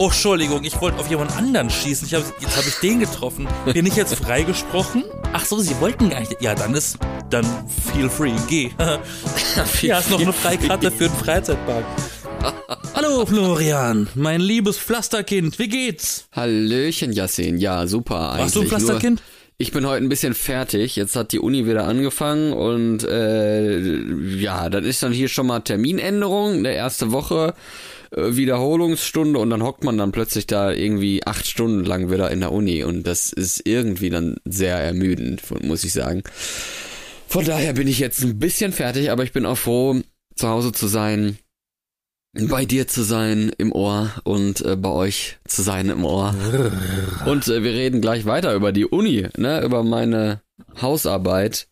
Oh, Entschuldigung, ich wollte auf jemand anderen schießen. Ich hab, jetzt habe ich den getroffen. Bin ich jetzt freigesprochen? Ach so, Sie wollten gar nicht. Ja, dann ist, dann feel free, geh. Hier hast noch eine Freikarte für den Freizeitpark. Hallo Florian, mein liebes Pflasterkind, wie geht's? Hallöchen, Yassin. Ja, super eigentlich. Warst du ein Pflasterkind? Nur, ich bin heute ein bisschen fertig. Jetzt hat die Uni wieder angefangen und äh, ja, das ist dann hier schon mal Terminänderung. Der erste Woche äh, Wiederholungsstunde und dann hockt man dann plötzlich da irgendwie acht Stunden lang wieder in der Uni und das ist irgendwie dann sehr ermüdend, muss ich sagen. Von daher bin ich jetzt ein bisschen fertig, aber ich bin auch froh, zu Hause zu sein bei dir zu sein im Ohr und äh, bei euch zu sein im Ohr. Und äh, wir reden gleich weiter über die Uni, ne, über meine Hausarbeit,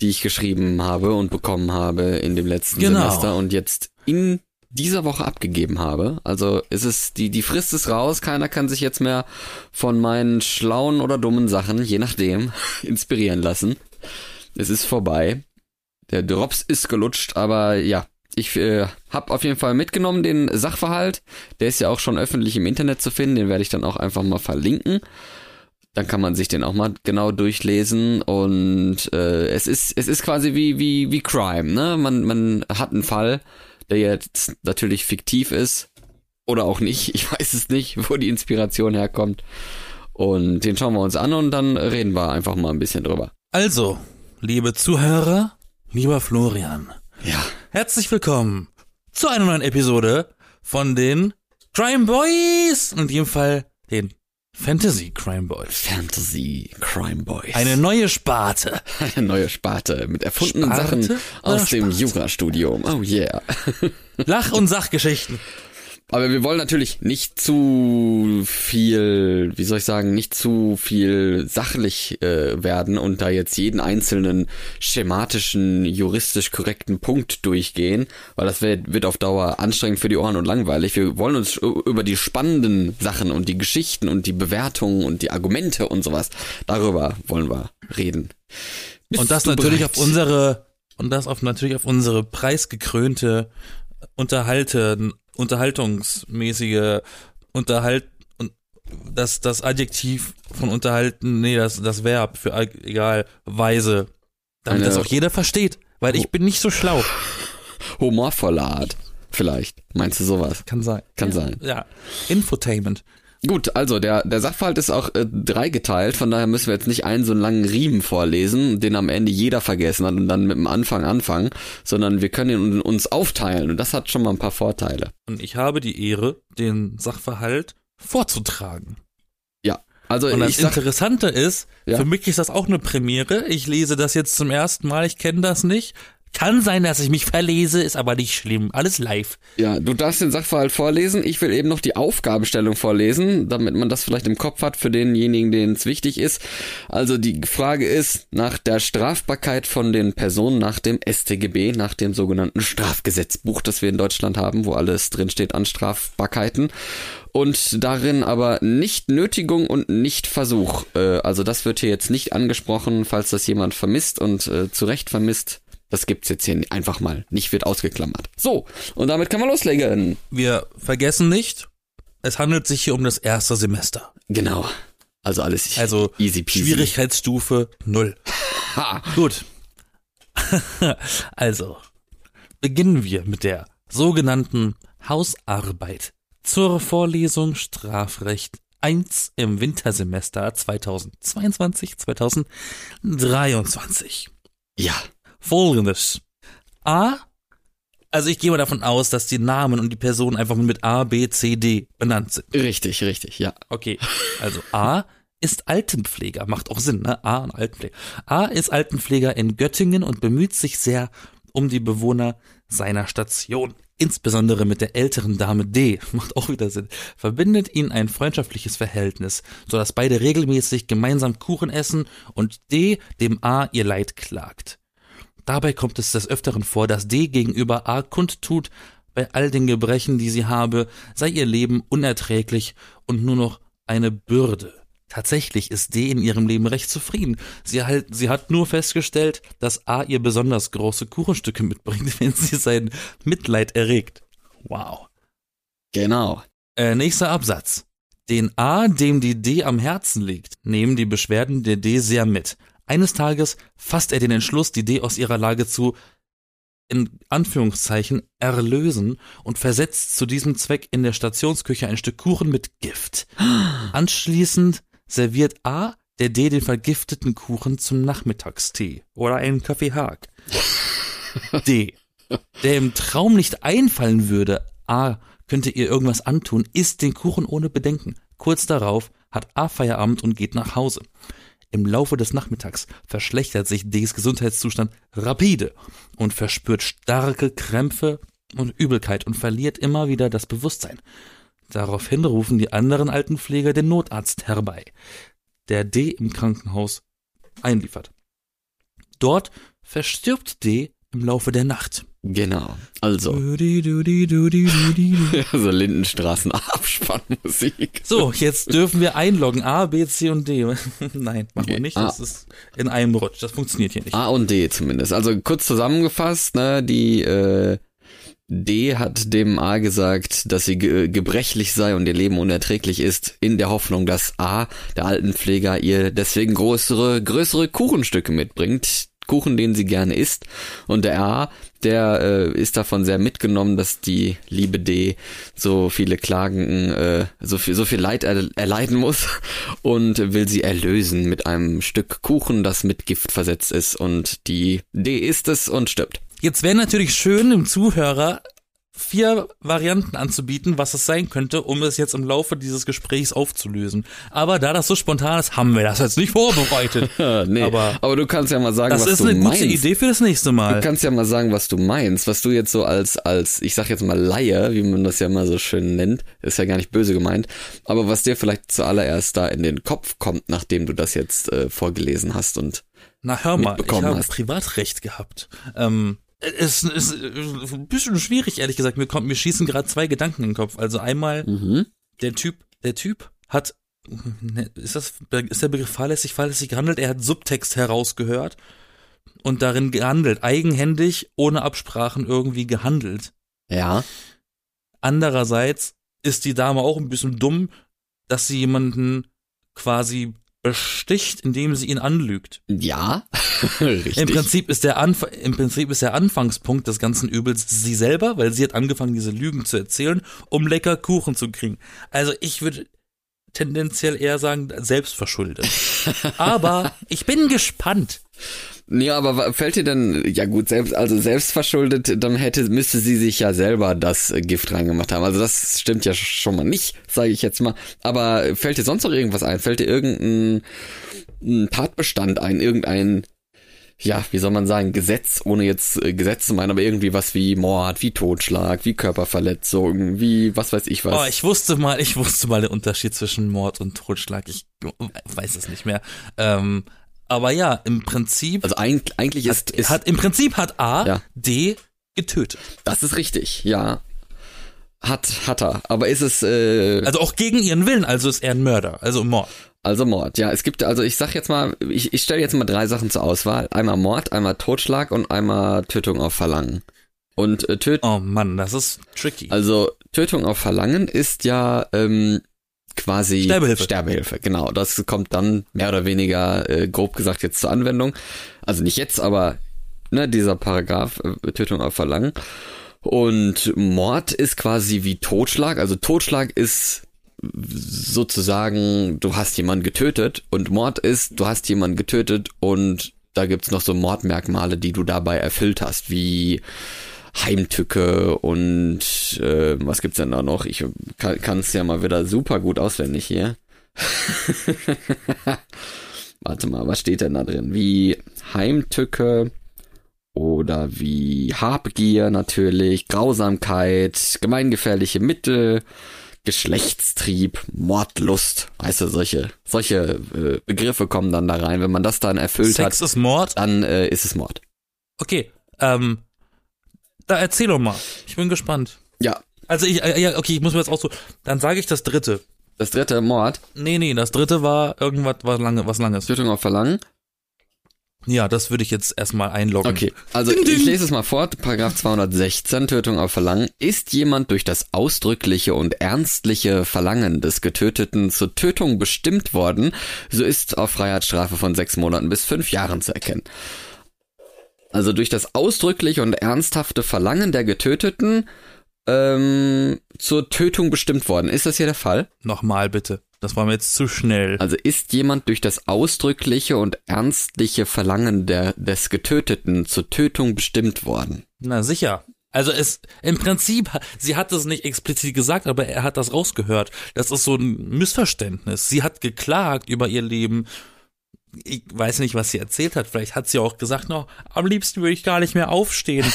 die ich geschrieben habe und bekommen habe in dem letzten Genau. Semester und jetzt in dieser Woche abgegeben habe. Also es ist die die Frist ist raus, keiner kann sich jetzt mehr von meinen schlauen oder dummen Sachen, je nachdem, inspirieren lassen. Es ist vorbei. Der Drops ist gelutscht, aber ja, ich äh, habe auf jeden Fall mitgenommen den Sachverhalt. Der ist ja auch schon öffentlich im Internet zu finden. Den werde ich dann auch einfach mal verlinken. Dann kann man sich den auch mal genau durchlesen und äh, es ist es ist quasi wie wie wie Crime, ne? Man man hat einen Fall, der jetzt natürlich fiktiv ist oder auch nicht. Ich weiß es nicht, wo die Inspiration herkommt. Und den schauen wir uns an und dann reden wir einfach mal ein bisschen drüber. Also, liebe Zuhörer, lieber Florian, Ja. herzlich willkommen zu einer neuen Episode von den Crime Boys. In dem Fall den Fantasy Crime Boys. Fantasy Crime Boys. Eine neue Sparte. Eine neue Sparte mit erfundenen Sparte Sachen aus dem? Jurastudium. Oh yeah. Lach- und Sachgeschichten. Aber wir wollen natürlich nicht zu viel, wie soll ich sagen, nicht zu viel sachlich äh, werden und da jetzt jeden einzelnen schematischen, juristisch korrekten Punkt durchgehen, weil das wird, wird auf Dauer anstrengend für die Ohren und langweilig. Wir wollen uns über die spannenden Sachen und die Geschichten und die Bewertungen und die Argumente und sowas, darüber wollen wir reden. Bist Und das natürlich bereit? auf unsere und das auf natürlich auf unsere preisgekrönte Unterhalten unterhaltungsmäßige Unterhalt und das das Adjektiv von unterhalten, nee, das das Verb für egal Weise, damit Eine- das auch jeder versteht, weil ich bin nicht so schlau. humorvolle Art. Vielleicht. Meinst du sowas? Kann sein. Kann ja, sein. Ja. Infotainment. Gut, also der, der Sachverhalt ist auch äh, dreigeteilt, von daher müssen wir jetzt nicht einen so einen langen Riemen vorlesen, den am Ende jeder vergessen hat und dann mit dem Anfang anfangen, sondern wir können ihn uns aufteilen und das hat schon mal ein paar Vorteile. Und ich habe die Ehre, den Sachverhalt vorzutragen. Ja, also Und das sag, Interessante ist, Ja. für mich ist das auch eine Premiere. Ich lese das jetzt zum ersten Mal, ich kenne das nicht. Kann sein, dass ich mich verlese, ist aber nicht schlimm. Alles live. ja, du darfst den Sachverhalt vorlesen, ich will eben noch die Aufgabenstellung vorlesen, damit man das vielleicht im Kopf hat für denjenigen, denen es wichtig ist. Also die Frage ist nach der Strafbarkeit von den Personen nach dem StGB, nach dem sogenannten Strafgesetzbuch, das wir in Deutschland haben, wo alles drinsteht an Strafbarkeiten. Und darin aber nicht Nötigung und nicht Versuch. Äh, also das wird hier jetzt nicht angesprochen, falls das jemand vermisst und äh, zu Recht vermisst. Das gibt's jetzt hier einfach mal. Nicht wird ausgeklammert. So, und damit kann man loslegen. Wir vergessen nicht, es handelt sich hier um das erste Semester. Genau. Also alles Also easy peasy. Schwierigkeitsstufe null. Ha. Gut. also, beginnen wir mit der sogenannten Hausarbeit zur Vorlesung Strafrecht 1 im Wintersemester 2022, 2023. Ja. Folgendes. A. Also ich gehe mal davon aus, dass die Namen und die Personen einfach mit A, B, C, D benannt sind. Richtig, richtig, ja. Okay, also A ist Altenpfleger, macht auch Sinn, ne? A und Altenpfleger. A ist Altenpfleger in Göttingen und bemüht sich sehr um die Bewohner seiner Station. Insbesondere mit der älteren Dame D, macht auch wieder Sinn, verbindet ihn ein freundschaftliches Verhältnis, sodass beide regelmäßig gemeinsam Kuchen essen und D dem A ihr Leid klagt. Dabei kommt es des Öfteren vor, dass D gegenüber A kundtut, bei all den Gebrechen, die sie habe, sei ihr Leben unerträglich und nur noch eine Bürde. Tatsächlich ist D in ihrem Leben recht zufrieden. Sie, halt, sie hat nur festgestellt, dass A ihr besonders große Kuchenstücke mitbringt, wenn sie sein Mitleid erregt. Wow. Genau. Äh, nächster Absatz. Den A, dem die D am Herzen liegt, nehmen die Beschwerden der D sehr mit. Eines Tages fasst er den Entschluss, die D aus ihrer Lage zu in Anführungszeichen erlösen und versetzt zu diesem Zweck in der Stationsküche ein Stück Kuchen mit Gift. Anschließend serviert A der D den vergifteten Kuchen zum Nachmittagstee oder einen Kaffee Haag. D, der im Traum nicht einfallen würde, A könnte ihr irgendwas antun, isst den Kuchen ohne Bedenken. Kurz darauf hat A Feierabend und geht nach Hause. Im Laufe des Nachmittags verschlechtert sich Ds Gesundheitszustand rapide und verspürt starke Krämpfe und Übelkeit und verliert immer wieder das Bewusstsein. Daraufhin rufen die anderen Altenpfleger den Notarzt herbei der D im Krankenhaus einliefert. Dort verstirbt D im Laufe der Nacht. Genau. Also. Dudi, dudi, dudi, dudi, dudi. so Lindenstraßen Abspannmusik. So, jetzt dürfen wir einloggen. A, B, C und D. Nein, machen wir nicht. Ah. Das ist in einem Rutsch. Das funktioniert hier nicht. A und D zumindest. Also kurz zusammengefasst, ne, die äh, D hat dem A gesagt, dass sie ge gebrechlich sei und ihr Leben unerträglich ist, in der Hoffnung, dass A, der Altenpfleger, ihr deswegen größere, größere Kuchenstücke mitbringt. Kuchen, den sie gerne isst. Und der A, der äh, ist davon sehr mitgenommen, dass die liebe D so viele Klagen, äh, so viel, so viel Leid er erleiden muss und will sie erlösen mit einem Stück Kuchen, das mit Gift versetzt ist. Und die D isst es und stirbt. Jetzt wäre natürlich schön, dem Zuhörer vier Varianten anzubieten, was es sein könnte, um es jetzt im Laufe dieses Gesprächs aufzulösen. Aber da das so spontan ist, haben wir das jetzt nicht vorbereitet. nee, Aber aber, du kannst ja mal sagen, das was ist du eine meinst. gute Idee für das nächste Du Mal. kannst ja mal sagen, was du meinst, was du jetzt so als, als, ich sag jetzt mal Laie, wie man das ja mal so schön nennt, ist ja gar nicht böse gemeint, aber was dir vielleicht zuallererst da in den Kopf kommt, nachdem du das jetzt äh, vorgelesen hast und Na hör mal, ich habe. Privatrecht gehabt. Ähm, es ist ein bisschen schwierig, ehrlich gesagt. Mir kommt, mir schießen gerade zwei Gedanken in den Kopf. Also einmal, mhm. der Typ, der Typ hat, ne, ist das, ist der Begriff fahrlässig, fahrlässig gehandelt? Er hat Subtext herausgehört und darin gehandelt, eigenhändig, ohne Absprachen irgendwie gehandelt. ja, Andererseits ist die Dame auch ein bisschen dumm, dass sie jemanden quasi besticht, indem sie ihn anlügt. ja, richtig. Im Prinzip ist der Anf im Prinzip ist der Anfangspunkt des ganzen Übels sie selber, weil sie hat angefangen, diese Lügen zu erzählen, um lecker Kuchen zu kriegen. Also ich würde tendenziell eher sagen, selbst verschuldet. Aber ich bin gespannt. Nee, aber fällt dir denn, ja gut, selbst, also selbst verschuldet, dann hätte, müsste sie sich ja selber das äh, Gift reingemacht haben. Also das stimmt ja schon mal nicht, sage ich jetzt mal. Aber fällt dir sonst noch irgendwas ein? Fällt dir irgendein ein Tatbestand ein? Irgendein, ja, wie soll man sagen, Gesetz, ohne jetzt äh, Gesetz zu meinen, aber irgendwie was wie Mord, wie Totschlag, wie Körperverletzung, wie was weiß ich was. Oh, ich wusste mal, ich wusste mal den Unterschied zwischen Mord und Totschlag. Ich weiß es nicht mehr. Ähm, aber ja, im Prinzip also eigentlich, eigentlich ist, ist hat im Prinzip hat A Ja. D getötet. das ist richtig, ja. Hat, hat er. Aber ist es, äh, Also auch gegen ihren Willen, also ist er ein Mörder, also Mord. Also Mord, ja. Es gibt, also ich sag jetzt mal, ich, ich stelle jetzt mal drei Sachen zur Auswahl. Einmal Mord, einmal Totschlag und einmal Tötung auf Verlangen. Und äh, Töt Oh Mann, das ist tricky. also Tötung auf Verlangen ist ja ähm, quasi Sterbehilfe. Sterbehilfe, genau. Das kommt dann mehr oder weniger äh, grob gesagt jetzt zur Anwendung. Also nicht jetzt, aber ne, dieser Paragraph äh, Tötung auf Verlangen. Und Mord ist quasi wie Totschlag. Also Totschlag ist sozusagen, du hast jemanden getötet und Mord ist, du hast jemanden getötet und da gibt's noch so Mordmerkmale, die du dabei erfüllt hast, wie Heimtücke und äh, was gibt's denn da noch? Ich kann es ja mal wieder super gut auswendig hier. Warte mal, was steht denn da drin? Wie Heimtücke oder wie Habgier natürlich, Grausamkeit, gemeingefährliche Mittel, Geschlechtstrieb, Mordlust, weißt du, solche, solche äh, Begriffe kommen dann da rein. Wenn man das dann erfüllt Sex hat, ist Mord. dann äh, ist es Mord. Okay, ähm, da erzähl doch mal. Ich bin gespannt. Ja, Also ich, äh, ja, okay, ich muss mir jetzt auch so, dann sage ich das dritte. das dritte Mord, Nee, nee, das dritte war irgendwas, was lange, was langes. Tötung auf Verlangen. Ja, das würde ich jetzt erstmal einloggen. Okay, also Ding, ding. ich lese es mal vor. Paragraph 216, Tötung auf Verlangen. Ist jemand durch das ausdrückliche und ernstliche Verlangen des Getöteten zur Tötung bestimmt worden, so ist auf Freiheitsstrafe von sechs Monaten bis fünf Jahren zu erkennen. Also durch das ausdrückliche und ernsthafte Verlangen der Getöteten ähm, zur Tötung bestimmt worden. Ist das hier der Fall? Nochmal bitte. Das war mir jetzt zu schnell. Also ist jemand durch das ausdrückliche und ernstliche Verlangen der, des Getöteten zur Tötung bestimmt worden? Na sicher. Also es im Prinzip, sie hat es nicht explizit gesagt, aber er hat das rausgehört. Das ist so ein Missverständnis. Sie hat geklagt über ihr Leben. Ich weiß nicht, was sie erzählt hat. Vielleicht hat sie auch gesagt, no, am liebsten würde ich gar nicht mehr aufstehen.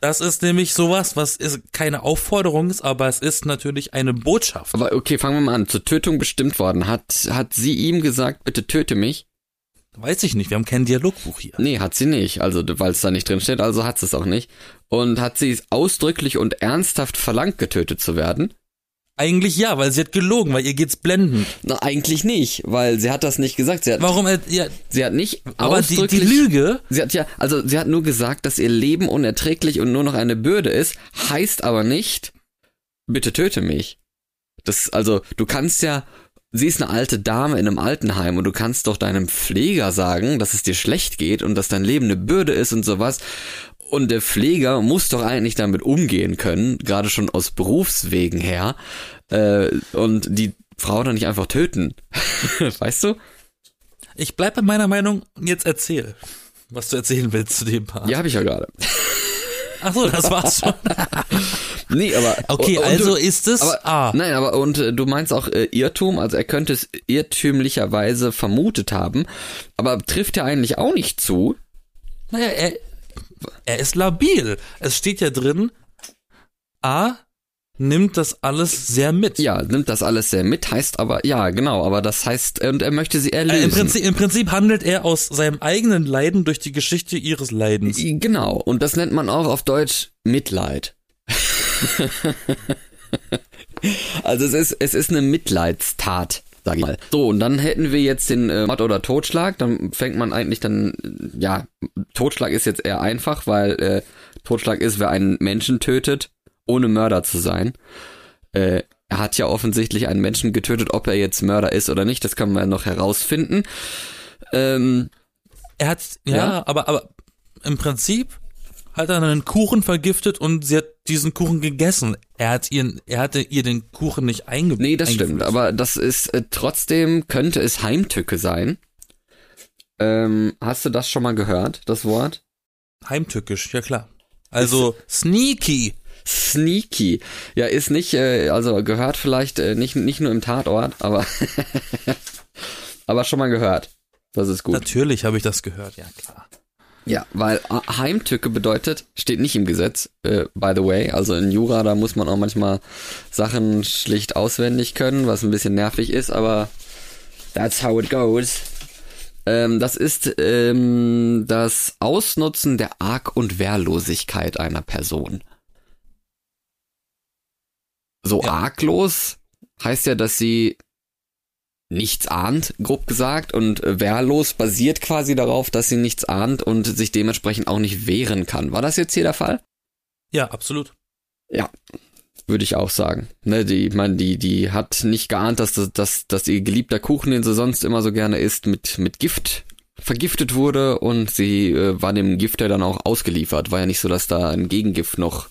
Das ist nämlich sowas, was ist keine Aufforderung ist, aber es ist natürlich eine Botschaft. Aber okay, fangen wir mal an. Zur Tötung bestimmt worden. Hat, hat sie ihm gesagt, bitte töte mich? Weiß ich nicht, wir haben kein Dialogbuch hier. Nee, hat sie nicht. Also, weil es da nicht drin steht, also hat sie es auch nicht. Und hat sie es ausdrücklich und ernsthaft verlangt, getötet zu werden? Eigentlich ja, weil sie hat gelogen, weil ihr geht's blendend. Na, eigentlich nicht, weil sie hat das nicht gesagt. Sie hat, Warum, äh, ja, sie hat nicht aber die, die. Lüge, Sie hat ja, also sie hat nur gesagt, dass ihr Leben unerträglich und nur noch eine Bürde ist, heißt aber nicht, bitte töte mich. Das, also, du kannst ja, sie ist eine alte Dame in einem Altenheim und du kannst doch deinem Pfleger sagen, dass es dir schlecht geht und dass dein Leben eine Bürde ist und sowas. Und der Pfleger muss doch eigentlich damit umgehen können, gerade schon aus Berufswegen her, äh, und die Frau dann nicht einfach töten. weißt du? ich bleib bei meiner Meinung, jetzt erzähl, was du erzählen willst zu dem Paar. Ja, habe ich ja gerade. Ach so, das war's schon. Nee, aber Okay, und- und also du, ist es aber, A. Nein, aber und äh, du meinst auch äh, Irrtum, also er könnte es irrtümlicherweise vermutet haben, aber trifft ja eigentlich auch nicht zu. Naja, er, er ist labil. Es steht ja drin, A nimmt das alles sehr mit. Ja, nimmt das alles sehr mit, heißt aber, ja, genau, aber das heißt, und er möchte sie Äh, erlösen. Im, Prinzip, Im Prinzip handelt er aus seinem eigenen Leiden durch die Geschichte ihres Leidens. Genau, und das nennt man auch auf Deutsch Mitleid. also es ist, es ist eine Mitleidstat, sag ich mal. So, und dann hätten wir jetzt den äh, Mord oder Totschlag, dann fängt man eigentlich dann, äh, ja, Totschlag ist jetzt eher einfach, weil äh, Totschlag ist, wer einen Menschen tötet, ohne Mörder zu sein. Äh, er hat ja offensichtlich einen Menschen getötet, ob er jetzt Mörder ist oder nicht, das können wir noch herausfinden. Ähm, Er hat, ja, Ja? aber, aber im Prinzip hat er einen Kuchen vergiftet und sie hat diesen Kuchen gegessen. Er hat ihren, er hatte ihr den Kuchen nicht einge Nee, das stimmt, aber das ist äh, trotzdem könnte es Heimtücke sein. Ähm, hast du das schon mal gehört, das Wort? Heimtückisch, ja klar. Also sneaky. Sneaky. Ja, ist nicht, äh, also gehört vielleicht äh, nicht, nicht nur im Tatort, aber, aber schon mal gehört. Das ist gut. Natürlich habe ich das gehört, ja klar. Ja, weil Heimtücke bedeutet, steht nicht im Gesetz, äh, by the way. Also in Jura, da muss man auch manchmal Sachen schlicht auswendig können, was ein bisschen nervig ist, aber that's how it goes. Ähm, das ist ähm, das Ausnutzen der Arg- und Wehrlosigkeit einer Person. So Ja. arglos heißt ja, dass sie nichts ahnt, grob gesagt, und äh, wehrlos basiert quasi darauf, dass sie nichts ahnt und sich dementsprechend auch nicht wehren kann. War das jetzt hier der Fall? Ja, absolut. Ja, würde ich auch sagen. Ne, die, ich meine, die, die hat nicht geahnt, dass, das- dass, dass ihr geliebter Kuchen, den sie sonst immer so gerne isst, mit, mit Gift vergiftet wurde und sie äh, war dem Gift ja dann auch ausgeliefert. War ja nicht so, dass da ein Gegengift noch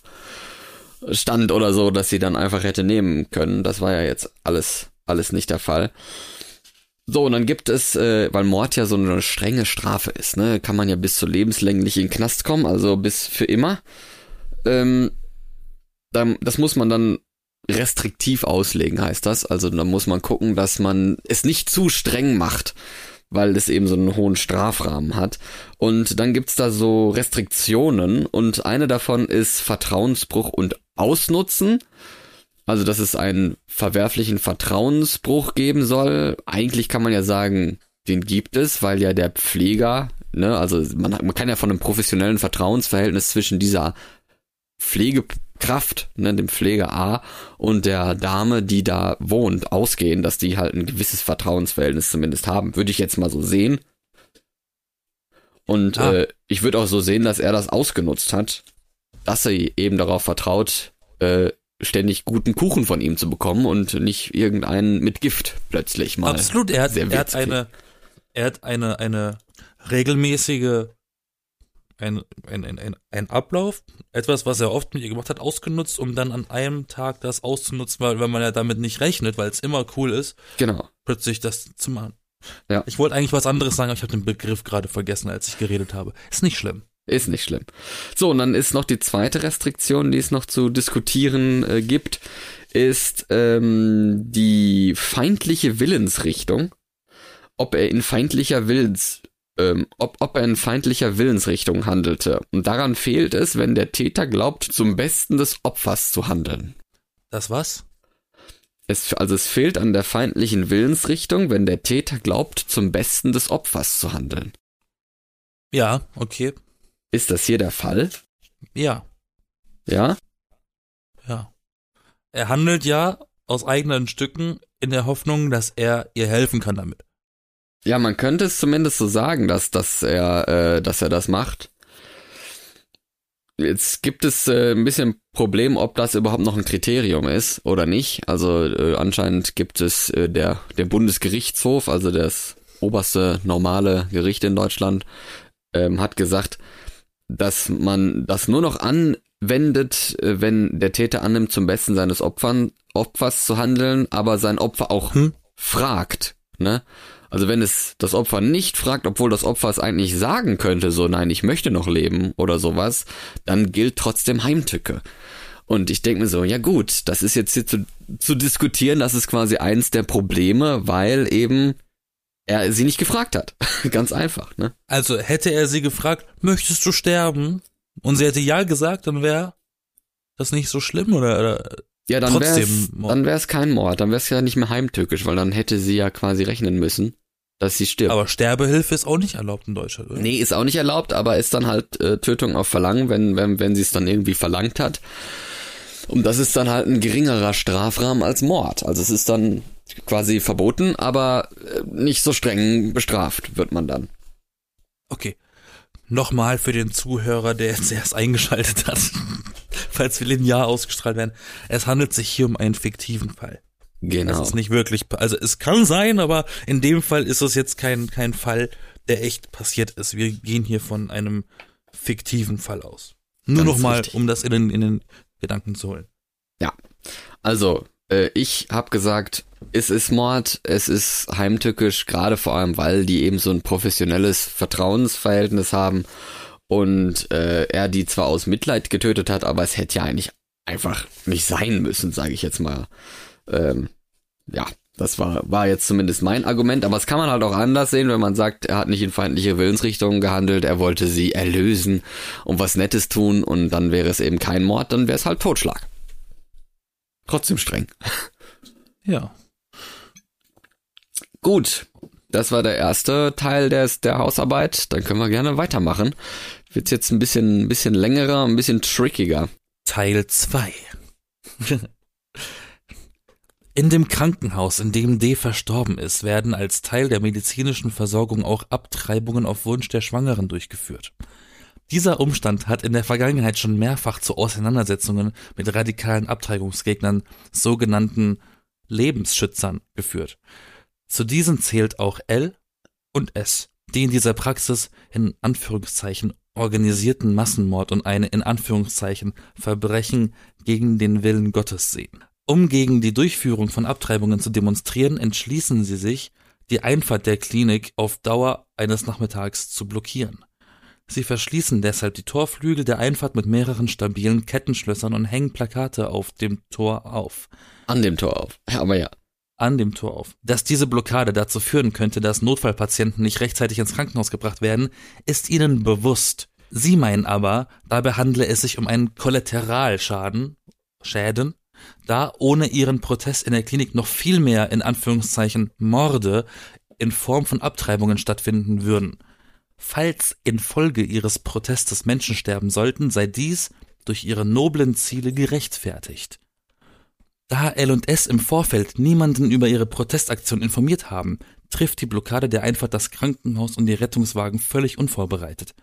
stand oder so, dass sie dann einfach hätte nehmen können. Das war ja jetzt alles, alles nicht der Fall. So, und dann gibt es, äh, weil Mord ja so eine strenge Strafe ist, ne, kann man ja bis zu lebenslänglich in den Knast kommen, also bis für immer. Ähm, dann, das muss man dann restriktiv auslegen, heißt das. Also da muss man gucken, dass man es nicht zu streng macht, weil es eben so einen hohen Strafrahmen hat. Und dann gibt's da so Restriktionen und eine davon ist Vertrauensbruch und Ausnutzen. Also, dass es einen verwerflichen Vertrauensbruch geben soll. Eigentlich kann man ja sagen, den gibt es, weil ja der Pfleger, ne, also man, man kann ja von einem professionellen Vertrauensverhältnis zwischen dieser Pflegekraft, ne, dem Pfleger A und der Dame, die da wohnt, ausgehen, dass die halt ein gewisses Vertrauensverhältnis zumindest haben. Würde ich jetzt mal so sehen. Und Ah. äh, ich würde auch so sehen, dass er das ausgenutzt hat, dass er eben darauf vertraut, äh, ständig guten Kuchen von ihm zu bekommen und nicht irgendeinen mit Gift plötzlich mal. Absolut, er hat, er hat eine, er hat eine, eine regelmäßige, ein, ein, ein, ein, ein Ablauf, etwas, was er oft mit ihr gemacht hat, ausgenutzt, um dann an einem Tag das auszunutzen, weil, wenn man ja damit nicht rechnet, weil es immer cool ist, Genau. plötzlich das zu machen. Ja. Ich wollte eigentlich was anderes sagen, aber ich habe den Begriff gerade vergessen, als ich geredet habe. Ist nicht schlimm. Ist nicht schlimm. So, und dann ist noch die zweite Restriktion, die es noch zu diskutieren äh, gibt, ist ähm, die feindliche Willensrichtung. Ob er in feindlicher Willens, ähm, ob, ob er in feindlicher Willensrichtung handelte. Und daran fehlt es, wenn der Täter glaubt, zum Besten des Opfers zu handeln. Das was? Es, also es fehlt an der feindlichen Willensrichtung, wenn der Täter glaubt, zum Besten des Opfers zu handeln. Ja, okay. Ist das hier der Fall? Ja, Ja? ja. Er handelt ja aus eigenen Stücken in der Hoffnung, dass er ihr helfen kann damit. Ja, man könnte es zumindest so sagen, dass, dass er, äh, dass er das macht. Jetzt gibt es äh, ein bisschen Problem, ob das überhaupt noch ein Kriterium ist oder nicht. Also äh, anscheinend gibt es äh, der der Bundesgerichtshof, also das oberste normale Gericht in Deutschland, ähm, hat gesagt, dass man das nur noch anwendet, äh, wenn der Täter annimmt, zum Besten seines Opfern, Opfers zu handeln, aber sein Opfer auch Hm? fragt. Ne? Also wenn es das Opfer nicht fragt, obwohl das Opfer es eigentlich sagen könnte, so nein, ich möchte noch leben oder sowas, dann gilt trotzdem Heimtücke. Und ich denke mir so, ja gut, das ist jetzt hier zu, zu diskutieren, das ist quasi eins der Probleme, weil eben er sie nicht gefragt hat. Ganz einfach, ne? Also hätte er sie gefragt, möchtest du sterben? Und sie hätte ja gesagt, dann wäre das nicht so schlimm oder, oder Ja, dann wäre Trotzdem es Mord. dann wär's kein Mord, dann wäre es ja nicht mehr heimtückisch, weil dann hätte sie ja quasi rechnen müssen, dass sie stirbt. aber Sterbehilfe ist auch nicht erlaubt in Deutschland, oder? Nee, ist auch nicht erlaubt, aber ist dann halt äh, Tötung auf Verlangen, wenn, wenn, wenn sie es dann irgendwie verlangt hat. Und das ist dann halt ein geringerer Strafrahmen als Mord. Also es ist dann quasi verboten, aber äh, nicht so streng bestraft wird man dann. Okay. Nochmal für den Zuhörer, der jetzt erst eingeschaltet hat, falls wir linear ausgestrahlt werden. Es handelt sich hier um einen fiktiven Fall. Genau. Das ist nicht wirklich, also es kann sein, aber in dem Fall ist es jetzt kein, kein Fall, der echt passiert ist. Wir gehen hier von einem fiktiven Fall aus. Nur nochmal, um das in den, in den Gedanken zu holen. Also, äh, ich habe gesagt, es ist Mord, es ist heimtückisch, gerade vor allem, weil die eben so ein professionelles Vertrauensverhältnis haben und äh, er die zwar aus Mitleid getötet hat, aber es hätte ja eigentlich einfach nicht sein müssen, sage ich jetzt mal. Ähm, ja, das war, war jetzt zumindest mein Argument, aber es kann man halt auch anders sehen, wenn man sagt, er hat nicht in feindliche Willensrichtungen gehandelt, er wollte sie erlösen und was Nettes tun und dann wäre es eben kein Mord, dann wäre es halt Totschlag. Trotzdem streng. Ja. Gut, das war der erste Teil des, der Hausarbeit. Dann können wir gerne weitermachen. Wird jetzt ein bisschen, ein bisschen längerer, ein bisschen trickiger. Teil 2. In dem Krankenhaus, in dem D verstorben ist, werden als Teil der medizinischen Versorgung auch Abtreibungen auf Wunsch der Schwangeren durchgeführt. Dieser Umstand hat in der Vergangenheit schon mehrfach zu Auseinandersetzungen mit radikalen Abtreibungsgegnern, sogenannten Lebensschützern, geführt. Zu diesen zählt auch L und S, die in dieser Praxis in Anführungszeichen organisierten Massenmord und eine in Anführungszeichen Verbrechen gegen den Willen Gottes sehen. Um gegen die Durchführung von Abtreibungen zu demonstrieren, entschließen sie sich, die Einfahrt der Klinik auf Dauer eines Nachmittags zu blockieren. Sie verschließen deshalb die Torflügel der Einfahrt mit mehreren stabilen Kettenschlössern und hängen Plakate auf dem Tor auf An dem Tor auf. Aber ja. an dem Tor auf. Dass diese Blockade dazu führen könnte, dass Notfallpatienten nicht rechtzeitig ins Krankenhaus gebracht werden, ist ihnen bewusst. Sie meinen aber, dabei handle es sich um einen Kollateralschaden, Schäden, da ohne ihren Protest in der Klinik noch viel mehr in Anführungszeichen Morde in Form von Abtreibungen stattfinden würden. Falls infolge ihres Protestes Menschen sterben sollten, sei dies durch ihre noblen Ziele gerechtfertigt. Da L und S im Vorfeld niemanden über ihre Protestaktion informiert haben, trifft die Blockade der Einfahrt das Krankenhaus und die Rettungswagen völlig unvorbereitet.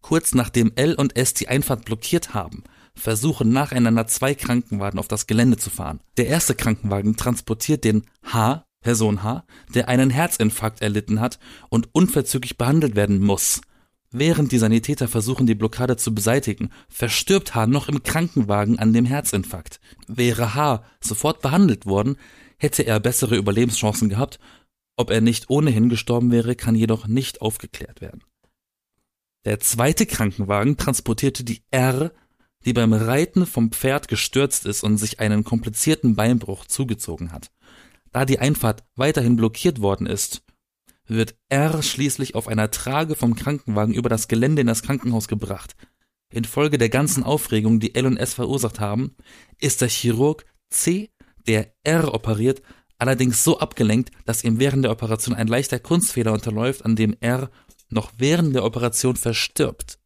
Kurz nachdem L und S die Einfahrt blockiert haben, versuchen nacheinander zwei Krankenwagen auf das Gelände zu fahren. Der erste Krankenwagen transportiert den H, Person H, der einen Herzinfarkt erlitten hat und unverzüglich behandelt werden muss. Während die Sanitäter versuchen, die Blockade zu beseitigen, verstirbt H noch im Krankenwagen an dem Herzinfarkt. Wäre H sofort behandelt worden, hätte er bessere Überlebenschancen gehabt. Ob er nicht ohnehin gestorben wäre, kann jedoch nicht aufgeklärt werden. Der zweite Krankenwagen transportierte die R, die beim Reiten vom Pferd gestürzt ist und sich einen komplizierten Beinbruch zugezogen hat. Da die Einfahrt weiterhin blockiert worden ist, wird R schließlich auf einer Trage vom Krankenwagen über das Gelände in das Krankenhaus gebracht. Infolge der ganzen Aufregung, die L und S verursacht haben, ist der Chirurg C, der R operiert, allerdings so abgelenkt, dass ihm während der Operation ein leichter Kunstfehler unterläuft, an dem R noch während der Operation verstirbt.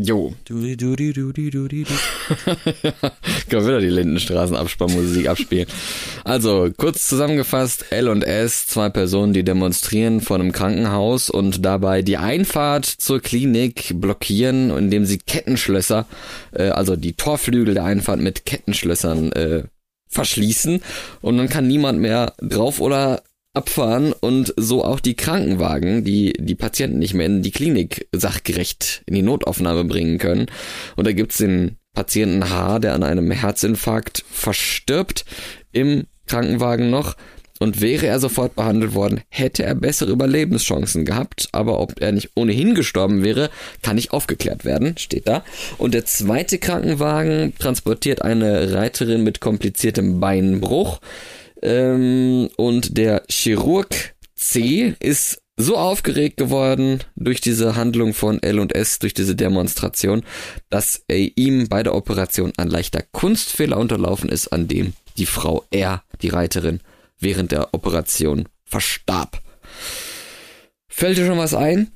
Jo. Du, du, du, du, du, du, du. Können wieder die Lindenstraßen-Abspannmusik abspielen. Also, kurz zusammengefasst, L und S, zwei Personen, die demonstrieren vor einem Krankenhaus und dabei die Einfahrt zur Klinik blockieren, indem sie Kettenschlösser, äh, also die Torflügel der Einfahrt mit Kettenschlössern äh, verschließen und dann kann niemand mehr drauf oder abfahren und so auch die Krankenwagen, die die Patienten nicht mehr in die Klinik sachgerecht in die Notaufnahme bringen können. Und da gibt's den Patienten H, der an einem Herzinfarkt verstirbt im Krankenwagen noch. Und wäre er sofort behandelt worden, hätte er bessere Überlebenschancen gehabt. Aber ob er nicht ohnehin gestorben wäre, kann nicht aufgeklärt werden, steht da. Und der zweite Krankenwagen transportiert eine Reiterin mit kompliziertem Beinbruch. Ähm, und der Chirurg C ist so aufgeregt geworden durch diese Handlung von L und S, durch diese Demonstration, dass er ihm bei der Operation ein leichter Kunstfehler unterlaufen ist, an dem die Frau R, die Reiterin, während der Operation verstarb. Fällt dir schon was ein?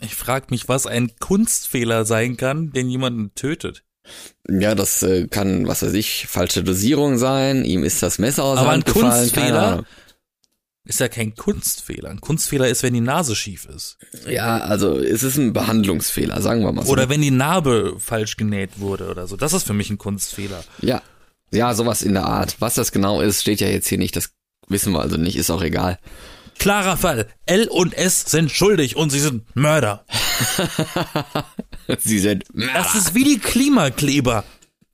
Ich frage mich, was ein Kunstfehler sein kann, den jemanden tötet. Ja, das äh, kann, was weiß ich, falsche Dosierung sein. Ihm ist das Messer aus Aber ein gefallen. Kunstfehler ist ja kein Kunstfehler. Ein Kunstfehler ist, wenn die Nase schief ist. Ja, also es ist ein Behandlungsfehler, sagen wir mal so. Oder wenn die Narbe falsch genäht wurde oder so. Das ist für mich ein Kunstfehler. ja, ja, sowas in der Art. Was das genau ist, steht ja jetzt hier nicht. Das wissen wir also nicht. Ist auch egal. Klarer Fall. L und S sind schuldig und sie sind Mörder. Sie sind Das ist wie die Klimakleber.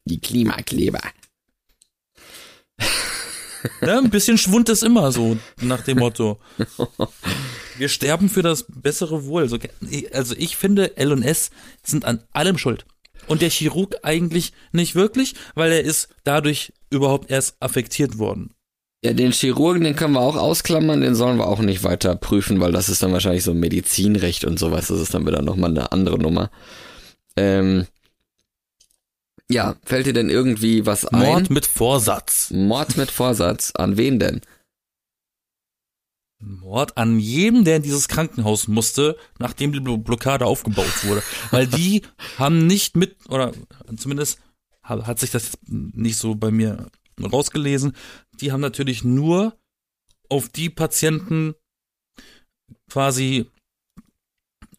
die Klimakleber. Ne? Ein bisschen Schwund ist immer so, nach dem Motto. Wir sterben für das bessere Wohl. Also, also ich finde, L und S sind an allem schuld. Und der Chirurg eigentlich nicht wirklich, weil er ist dadurch überhaupt erst affektiert worden. Ja, den Chirurgen, den können wir auch ausklammern, den sollen wir auch nicht weiter prüfen, weil das ist dann wahrscheinlich so Medizinrecht und sowas. Das ist dann wieder nochmal eine andere Nummer. Ähm, ja, fällt dir denn irgendwie was ein? Mord mit Vorsatz. Mord mit Vorsatz. An wen denn? Mord an jedem, der in dieses Krankenhaus musste, nachdem die Blo- Blockade aufgebaut wurde. Weil die haben nicht mit, oder zumindest ha- hat sich das nicht so bei mir rausgelesen, die haben natürlich nur auf die Patienten quasi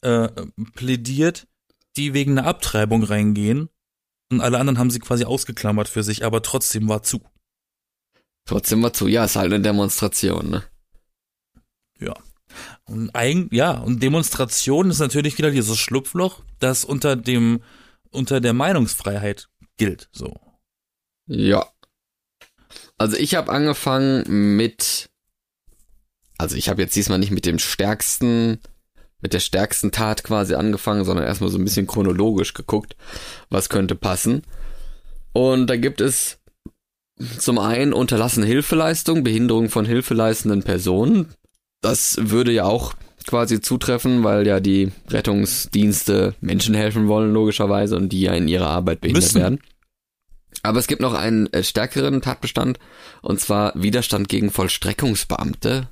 äh, plädiert, die wegen einer Abtreibung reingehen. Und alle anderen haben sie quasi ausgeklammert für sich, aber trotzdem war zu. Trotzdem mal zu. Ja, ist halt eine Demonstration, ne? Ja. Und eigen, ja, und Demonstration ist natürlich wieder dieses Schlupfloch, das unter dem, unter der Meinungsfreiheit gilt, so. Ja. Also ich habe angefangen mit, also ich habe jetzt diesmal nicht mit dem stärksten, mit der stärksten Tat quasi angefangen, sondern erstmal so ein bisschen chronologisch geguckt, was könnte passen. Und da gibt es zum einen unterlassene Hilfeleistung, Behinderung von hilfeleistenden Personen. Das würde ja auch quasi zutreffen, weil ja die Rettungsdienste Menschen helfen wollen, logischerweise, und die ja in ihrer Arbeit behindert Müssen. werden. Aber es gibt noch einen äh, stärkeren Tatbestand, und zwar Widerstand gegen Vollstreckungsbeamte.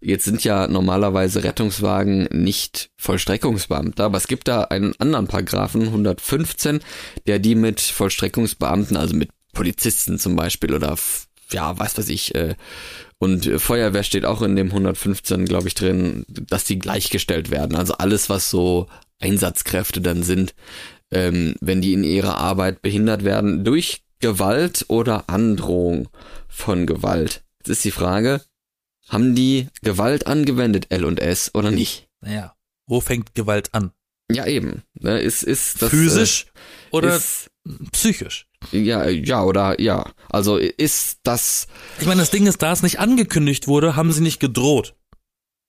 Jetzt sind ja normalerweise Rettungswagen nicht Vollstreckungsbeamte, aber es gibt da einen anderen Paragraphen, 115, der die mit Vollstreckungsbeamten, also mit Polizisten zum Beispiel oder ja, was weiß ich, äh, und äh, Feuerwehr steht auch in dem 115, glaube ich, drin, dass die gleichgestellt werden. Also alles, was so Einsatzkräfte dann sind, ähm, wenn die in ihrer Arbeit behindert werden durch Gewalt oder Androhung von Gewalt. Jetzt ist die Frage, haben die Gewalt angewendet, L und S, oder nicht? Naja, wo fängt Gewalt an? Ja, eben. Ne, ist, ist das, Physisch äh, oder ist, psychisch? ja, ja, oder ja. Also ist das. Ich meine, das Ding ist, da es nicht angekündigt wurde, haben sie nicht gedroht.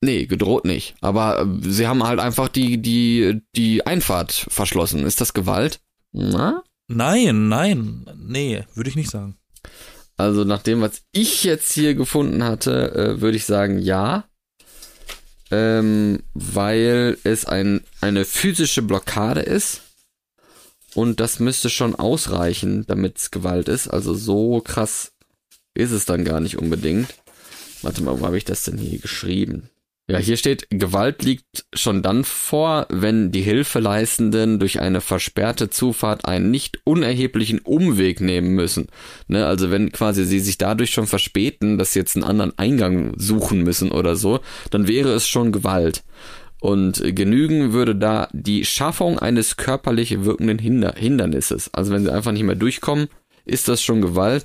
Nee, gedroht nicht. Aber äh, sie haben halt einfach die, die, die Einfahrt verschlossen. Ist das Gewalt? Na? Nein, nein, nee, würde ich nicht sagen. Also nach dem, was ich jetzt hier gefunden hatte, äh, würde ich sagen, ja. Ähm, weil es ein, eine physische Blockade ist. Und das müsste schon ausreichen, damit es Gewalt ist. Also so krass ist es dann gar nicht unbedingt. Warte mal, wo habe ich das denn hier geschrieben? Ja, hier steht, Gewalt liegt schon dann vor, wenn die Hilfeleistenden durch eine versperrte Zufahrt einen nicht unerheblichen Umweg nehmen müssen. Ne, also wenn quasi sie sich dadurch schon verspäten, dass sie jetzt einen anderen Eingang suchen müssen oder so, dann wäre es schon Gewalt. Und genügen würde da die Schaffung eines körperlich wirkenden Hinder Hindernisses. Also wenn sie einfach nicht mehr durchkommen, ist das schon Gewalt.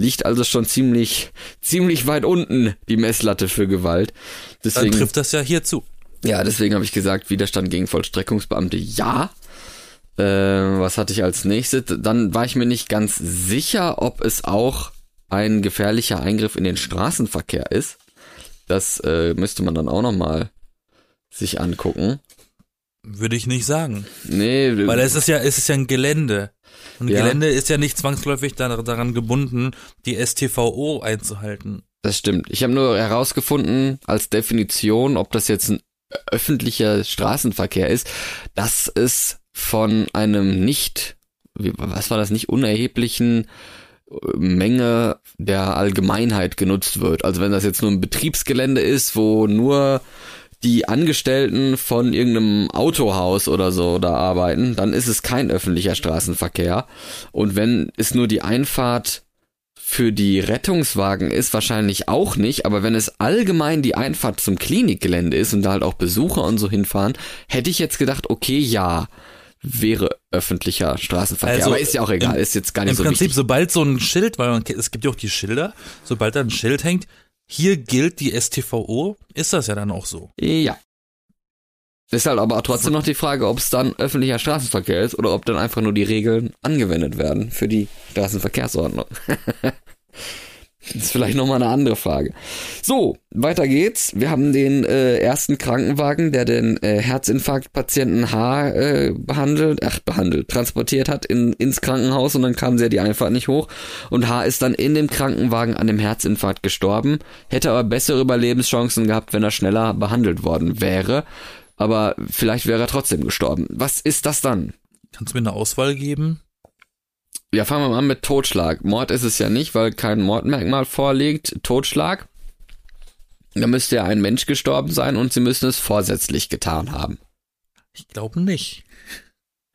Liegt also schon ziemlich, ziemlich weit unten die Messlatte für Gewalt. Dann Deswegen, trifft das ja hier zu. ja, deswegen habe ich gesagt, Widerstand gegen Vollstreckungsbeamte, ja. Äh, was hatte ich als nächstes? Dann war ich mir nicht ganz sicher, ob es auch ein gefährlicher Eingriff in den Straßenverkehr ist. Das äh, müsste man dann auch nochmal sich angucken. Würde ich nicht sagen. Nee, Weil es ist ja, es ist ja ein Gelände. Und Ja. Gelände ist ja nicht zwangsläufig dar- daran gebunden, die STVO einzuhalten. Das stimmt. Ich habe nur herausgefunden als Definition, ob das jetzt ein öffentlicher Straßenverkehr ist, dass es von einem nicht, wie- was war das, nicht unerheblichen äh, Menge der Allgemeinheit genutzt wird. Also wenn das jetzt nur ein Betriebsgelände ist, wo nur die Angestellten von irgendeinem Autohaus oder so da arbeiten, dann ist es kein öffentlicher Straßenverkehr. Und wenn es nur die Einfahrt für die Rettungswagen ist, wahrscheinlich auch nicht, aber wenn es allgemein die Einfahrt zum Klinikgelände ist und da halt auch Besucher und so hinfahren, hätte ich jetzt gedacht, okay, ja, wäre öffentlicher Straßenverkehr. Also, aber ist ja auch egal, im- ist jetzt gar nicht Im so Prinzip, wichtig. sobald so ein Schild, weil man, es gibt ja auch die Schilder, sobald da ein Schild hängt, hier gilt die STVO, ist das ja dann auch so. Ja. Ist halt aber trotzdem noch die Frage, ob es dann öffentlicher Straßenverkehr ist oder ob dann einfach nur die Regeln angewendet werden für die Straßenverkehrsordnung. das ist vielleicht nochmal eine andere Frage. So, weiter geht's. Wir haben den äh, ersten Krankenwagen, der den äh, Herzinfarktpatienten H äh, behandelt, ach behandelt, transportiert hat in, ins Krankenhaus und dann kam sie ja die Einfahrt nicht hoch und H ist dann in dem Krankenwagen an dem Herzinfarkt gestorben, hätte aber bessere Überlebenschancen gehabt, wenn er schneller behandelt worden wäre. Aber vielleicht wäre er trotzdem gestorben. Was ist das dann? Kannst du mir eine Auswahl geben? Ja, fangen wir mal an mit Totschlag. Mord ist es ja nicht, weil kein Mordmerkmal vorliegt. Totschlag. Da müsste ja ein Mensch gestorben sein und sie müssen es vorsätzlich getan haben. Ich glaube nicht.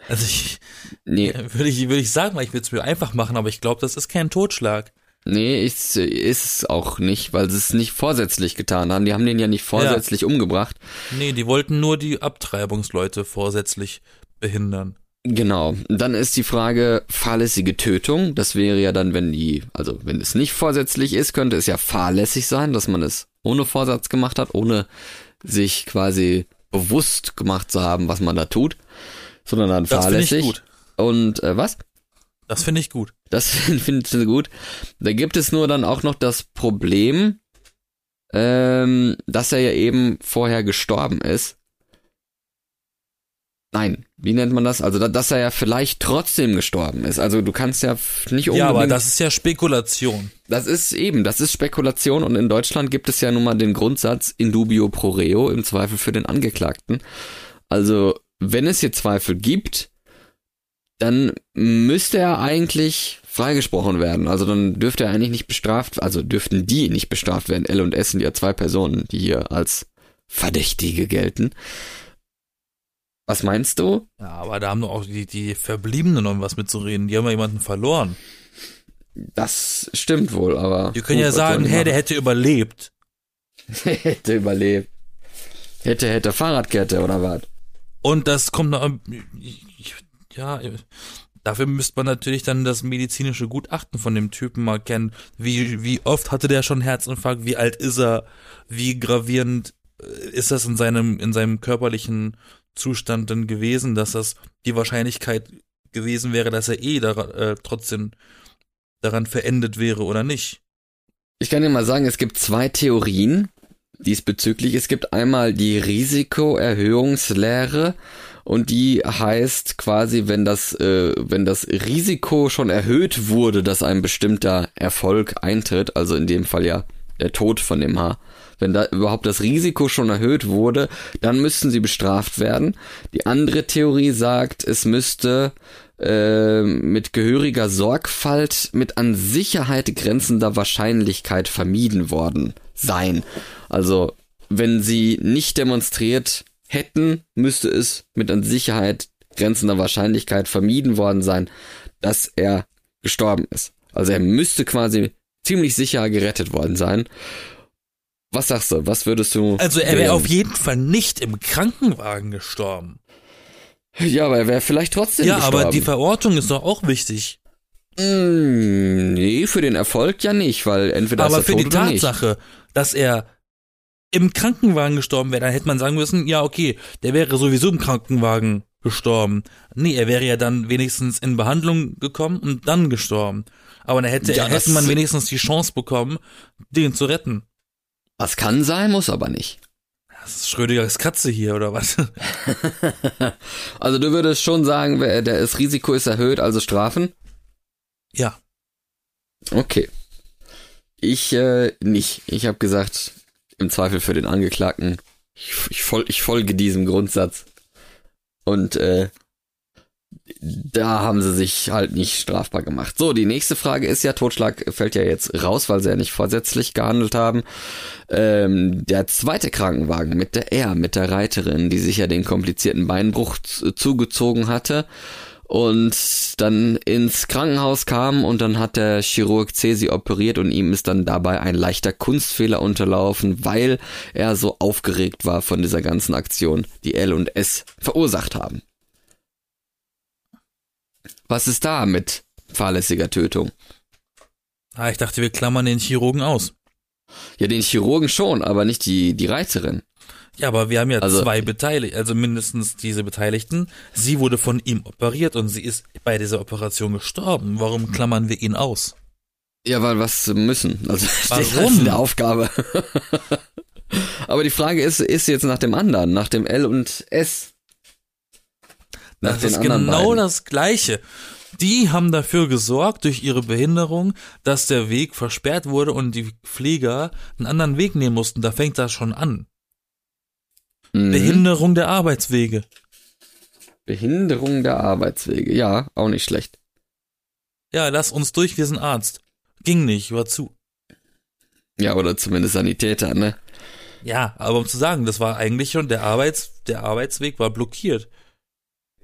Also ich, Nee, würde ich, würde ich sagen, weil ich will es mir einfach machen, aber ich glaube, das ist kein Totschlag. nee, ist, ist es auch nicht, weil sie es nicht vorsätzlich getan haben. Die haben den ja nicht vorsätzlich umgebracht. Nee, die wollten nur die Abtreibungsleute vorsätzlich behindern. Genau. Dann ist die Frage fahrlässige Tötung. Das wäre ja dann, wenn die, also wenn es nicht vorsätzlich ist, könnte es ja fahrlässig sein, dass man es ohne Vorsatz gemacht hat, ohne sich quasi bewusst gemacht zu haben, was man da tut, sondern dann Das finde ich fahrlässig. gut. Und äh, was? Das finde ich gut. Das finde ich gut. Da gibt es nur dann auch noch das Problem, ähm, dass er ja eben vorher gestorben ist. Nein, wie nennt man das? Also, da- dass er ja vielleicht trotzdem gestorben ist. Also, du kannst ja nicht unbedingt. Ja, aber das ist ja Spekulation. das ist eben, das ist Spekulation und in Deutschland gibt es ja nun mal den Grundsatz in dubio pro reo, im Zweifel für den Angeklagten. Also, wenn es hier Zweifel gibt, dann müsste er eigentlich freigesprochen werden. Also dann dürfte er eigentlich nicht bestraft, also dürften die nicht bestraft werden. L und S sind ja zwei Personen, die hier als Verdächtige gelten. Was meinst du? Ja, aber da haben doch auch die, die Verbliebenen noch was mitzureden. Die haben ja jemanden verloren. Das stimmt wohl, aber. Die können ja gut, was sagen, hey, der hätte überlebt. hätte überlebt. Hätte, hätte Fahrradkette oder was? Und das kommt noch, ja, dafür müsste man natürlich dann das medizinische Gutachten von dem Typen mal kennen. Wie, wie oft hatte der schon Herzinfarkt? Wie alt ist er? Wie gravierend äh, ist das in seinem, in seinem körperlichen Zustand denn gewesen, dass das die Wahrscheinlichkeit gewesen wäre, dass er eh daran, äh, trotzdem daran verendet wäre oder nicht? Ich kann dir mal sagen, es gibt zwei Theorien diesbezüglich. Es gibt einmal die Risikoerhöhungslehre und die heißt quasi, wenn das, äh, wenn das Risiko schon erhöht wurde, dass ein bestimmter Erfolg eintritt, also in dem Fall ja der Tod von dem Haar, wenn da überhaupt das Risiko schon erhöht wurde, dann müssten sie bestraft werden. Die andere Theorie sagt, es müsste äh, mit gehöriger Sorgfalt mit an Sicherheit grenzender Wahrscheinlichkeit vermieden worden sein. Also, wenn sie nicht demonstriert hätten, müsste es mit an Sicherheit grenzender Wahrscheinlichkeit vermieden worden sein, dass er gestorben ist. Also er müsste quasi ziemlich sicher gerettet worden sein. Was sagst du? Was würdest du? Also er wäre auf jeden Fall nicht im Krankenwagen gestorben. Ja, aber er wäre vielleicht trotzdem Ja, gestorben. aber die Verortung ist doch auch wichtig. Mm, nee, für den Erfolg ja nicht, weil entweder aber ist er für tot die oder nicht. Tatsache, dass er im Krankenwagen gestorben wäre, dann hätte man sagen müssen, ja, okay, der wäre sowieso im Krankenwagen gestorben. Nee, er wäre ja dann wenigstens in Behandlung gekommen und dann gestorben. Aber dann hätte, Ja, hätte man wenigstens die Chance bekommen, den zu retten. Das kann sein, muss aber nicht. Das ist Schrödingers Katze hier, oder was? Also du würdest schon sagen, das Risiko ist erhöht, also strafen? ja. Okay. Ich äh, nicht. Ich habe gesagt, im Zweifel für den Angeklagten. Ich, ich, fol ich folge diesem Grundsatz. Und äh, da haben sie sich halt nicht strafbar gemacht. So, die nächste Frage ist ja, Totschlag fällt ja jetzt raus, weil sie ja nicht vorsätzlich gehandelt haben. Ähm, der zweite Krankenwagen mit der R, mit der Reiterin, die sich ja den komplizierten Beinbruch zugezogen hatte und dann ins Krankenhaus kam und dann hat der Chirurg C sie operiert und ihm ist dann dabei ein leichter Kunstfehler unterlaufen, weil er so aufgeregt war von dieser ganzen Aktion, die L und S verursacht haben. Was ist da mit fahrlässiger Tötung? Ah, ich dachte, wir klammern den Chirurgen aus. Ja, den Chirurgen schon, aber nicht die, die Reiterin. Ja, aber wir haben ja Also- zwei Beteiligte, also mindestens diese Beteiligten. Sie wurde von ihm operiert und sie ist bei dieser Operation gestorben. Warum klammern wir ihn aus? Ja, weil was müssen. Also Warum? halt in der Aufgabe. Aber die Frage ist, ist jetzt nach dem anderen, nach dem L und S. Nach Das ist genau beiden. das Gleiche. Die haben dafür gesorgt, durch ihre Behinderung, dass der Weg versperrt wurde und die Pfleger einen anderen Weg nehmen mussten. Da fängt das schon an. Mhm. Behinderung der Arbeitswege. Behinderung der Arbeitswege. Ja, auch nicht schlecht. Ja, lass uns durch, wir sind Arzt. Ging nicht, war zu. Ja, oder zumindest Sanitäter, ne? Ja, aber um zu sagen, das war eigentlich schon, der Arbeits, der Arbeitsweg war blockiert.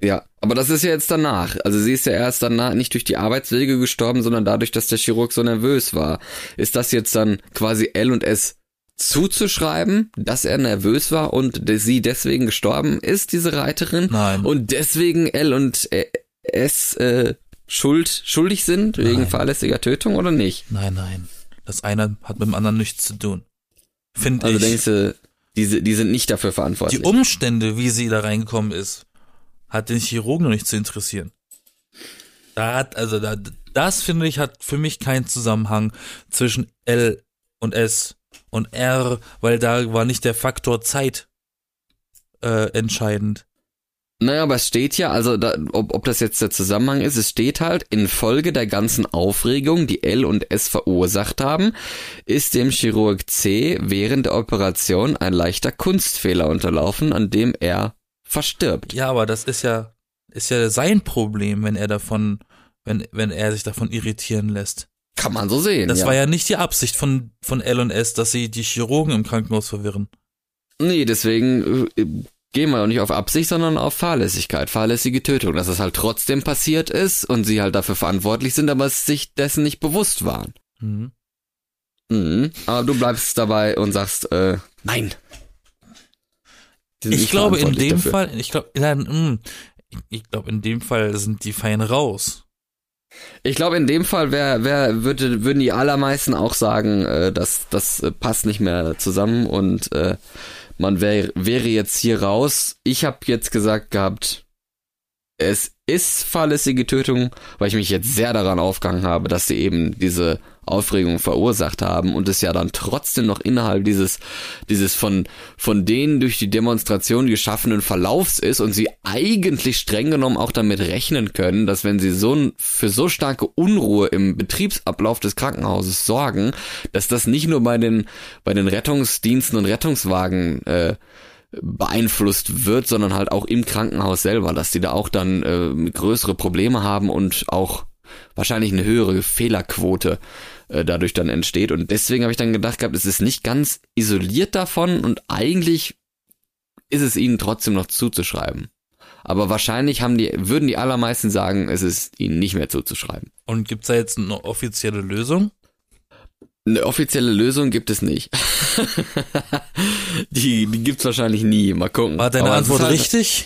Ja, aber das ist ja jetzt danach. Also sie ist ja erst danach nicht durch die Arbeitswege gestorben, sondern dadurch, dass der Chirurg so nervös war. Ist das jetzt dann quasi L und S zuzuschreiben, dass er nervös war und sie deswegen gestorben ist, diese Reiterin? Nein. Und deswegen L und äh, S äh, schuld, schuldig sind wegen Nein. fahrlässiger Tötung oder nicht? Nein, nein. Das eine hat mit dem anderen nichts zu tun. Finde Also ich. denkst du, die, die sind nicht dafür die verantwortlich? Umstände, wie sie da reingekommen ist, hat den Chirurgen noch nicht zu interessieren. Da hat, also da, das finde ich, hat für mich keinen Zusammenhang zwischen L und S und R, weil da war nicht der Faktor Zeit äh, entscheidend. Naja, aber es steht ja, also da, ob, ob das jetzt der Zusammenhang ist, es steht halt, infolge der ganzen Aufregung, die L und S verursacht haben, ist dem Chirurg C während der Operation ein leichter Kunstfehler unterlaufen, an dem er verstirbt. Ja, aber das ist ja, ist ja sein Problem, wenn er davon, wenn, wenn er sich davon irritieren lässt. Kann man so sehen. Das ja. war ja nicht die Absicht von, von L und S, dass sie die Chirurgen im Krankenhaus verwirren. Nee, deswegen äh, gehen wir auch nicht auf Absicht, sondern auf Fahrlässigkeit, fahrlässige Tötung, dass es halt trotzdem passiert ist und sie halt dafür verantwortlich sind, aber sich dessen nicht bewusst waren. Mhm. Mhm. Aber du bleibst dabei und sagst, äh, nein. Ich glaube in dem dafür. Fall, ich glaube, mm, ich, glaube in dem Fall sind die fein raus. Ich glaube, in dem Fall wär, wär, würde, würden die allermeisten auch sagen, äh, dass das äh, passt nicht mehr zusammen und äh, man wär, wäre jetzt hier raus. Ich habe jetzt gesagt gehabt, es ist fahrlässige Tötung, weil ich mich jetzt sehr daran aufgehangen habe, dass sie eben diese Aufregung verursacht haben und es ja dann trotzdem noch innerhalb dieses, dieses von, von denen durch die Demonstration geschaffenen Verlaufs ist und sie eigentlich streng genommen auch damit rechnen können, dass wenn sie so für so starke Unruhe im Betriebsablauf des Krankenhauses sorgen, dass das nicht nur bei den, bei den Rettungsdiensten und Rettungswagen äh, beeinflusst wird, sondern halt auch im Krankenhaus selber, dass die da auch dann äh, größere Probleme haben und auch wahrscheinlich eine höhere Fehlerquote äh, dadurch dann entsteht. Und deswegen habe ich dann gedacht gehabt, es ist nicht ganz isoliert davon und eigentlich ist es ihnen trotzdem noch zuzuschreiben. Aber wahrscheinlich haben die, würden die allermeisten sagen, es ist ihnen nicht mehr zuzuschreiben. Und gibt's da jetzt eine offizielle Lösung? Eine offizielle Lösung gibt es nicht. die die gibt's wahrscheinlich nie. Mal gucken. War deine Aber es Antwort halt, richtig?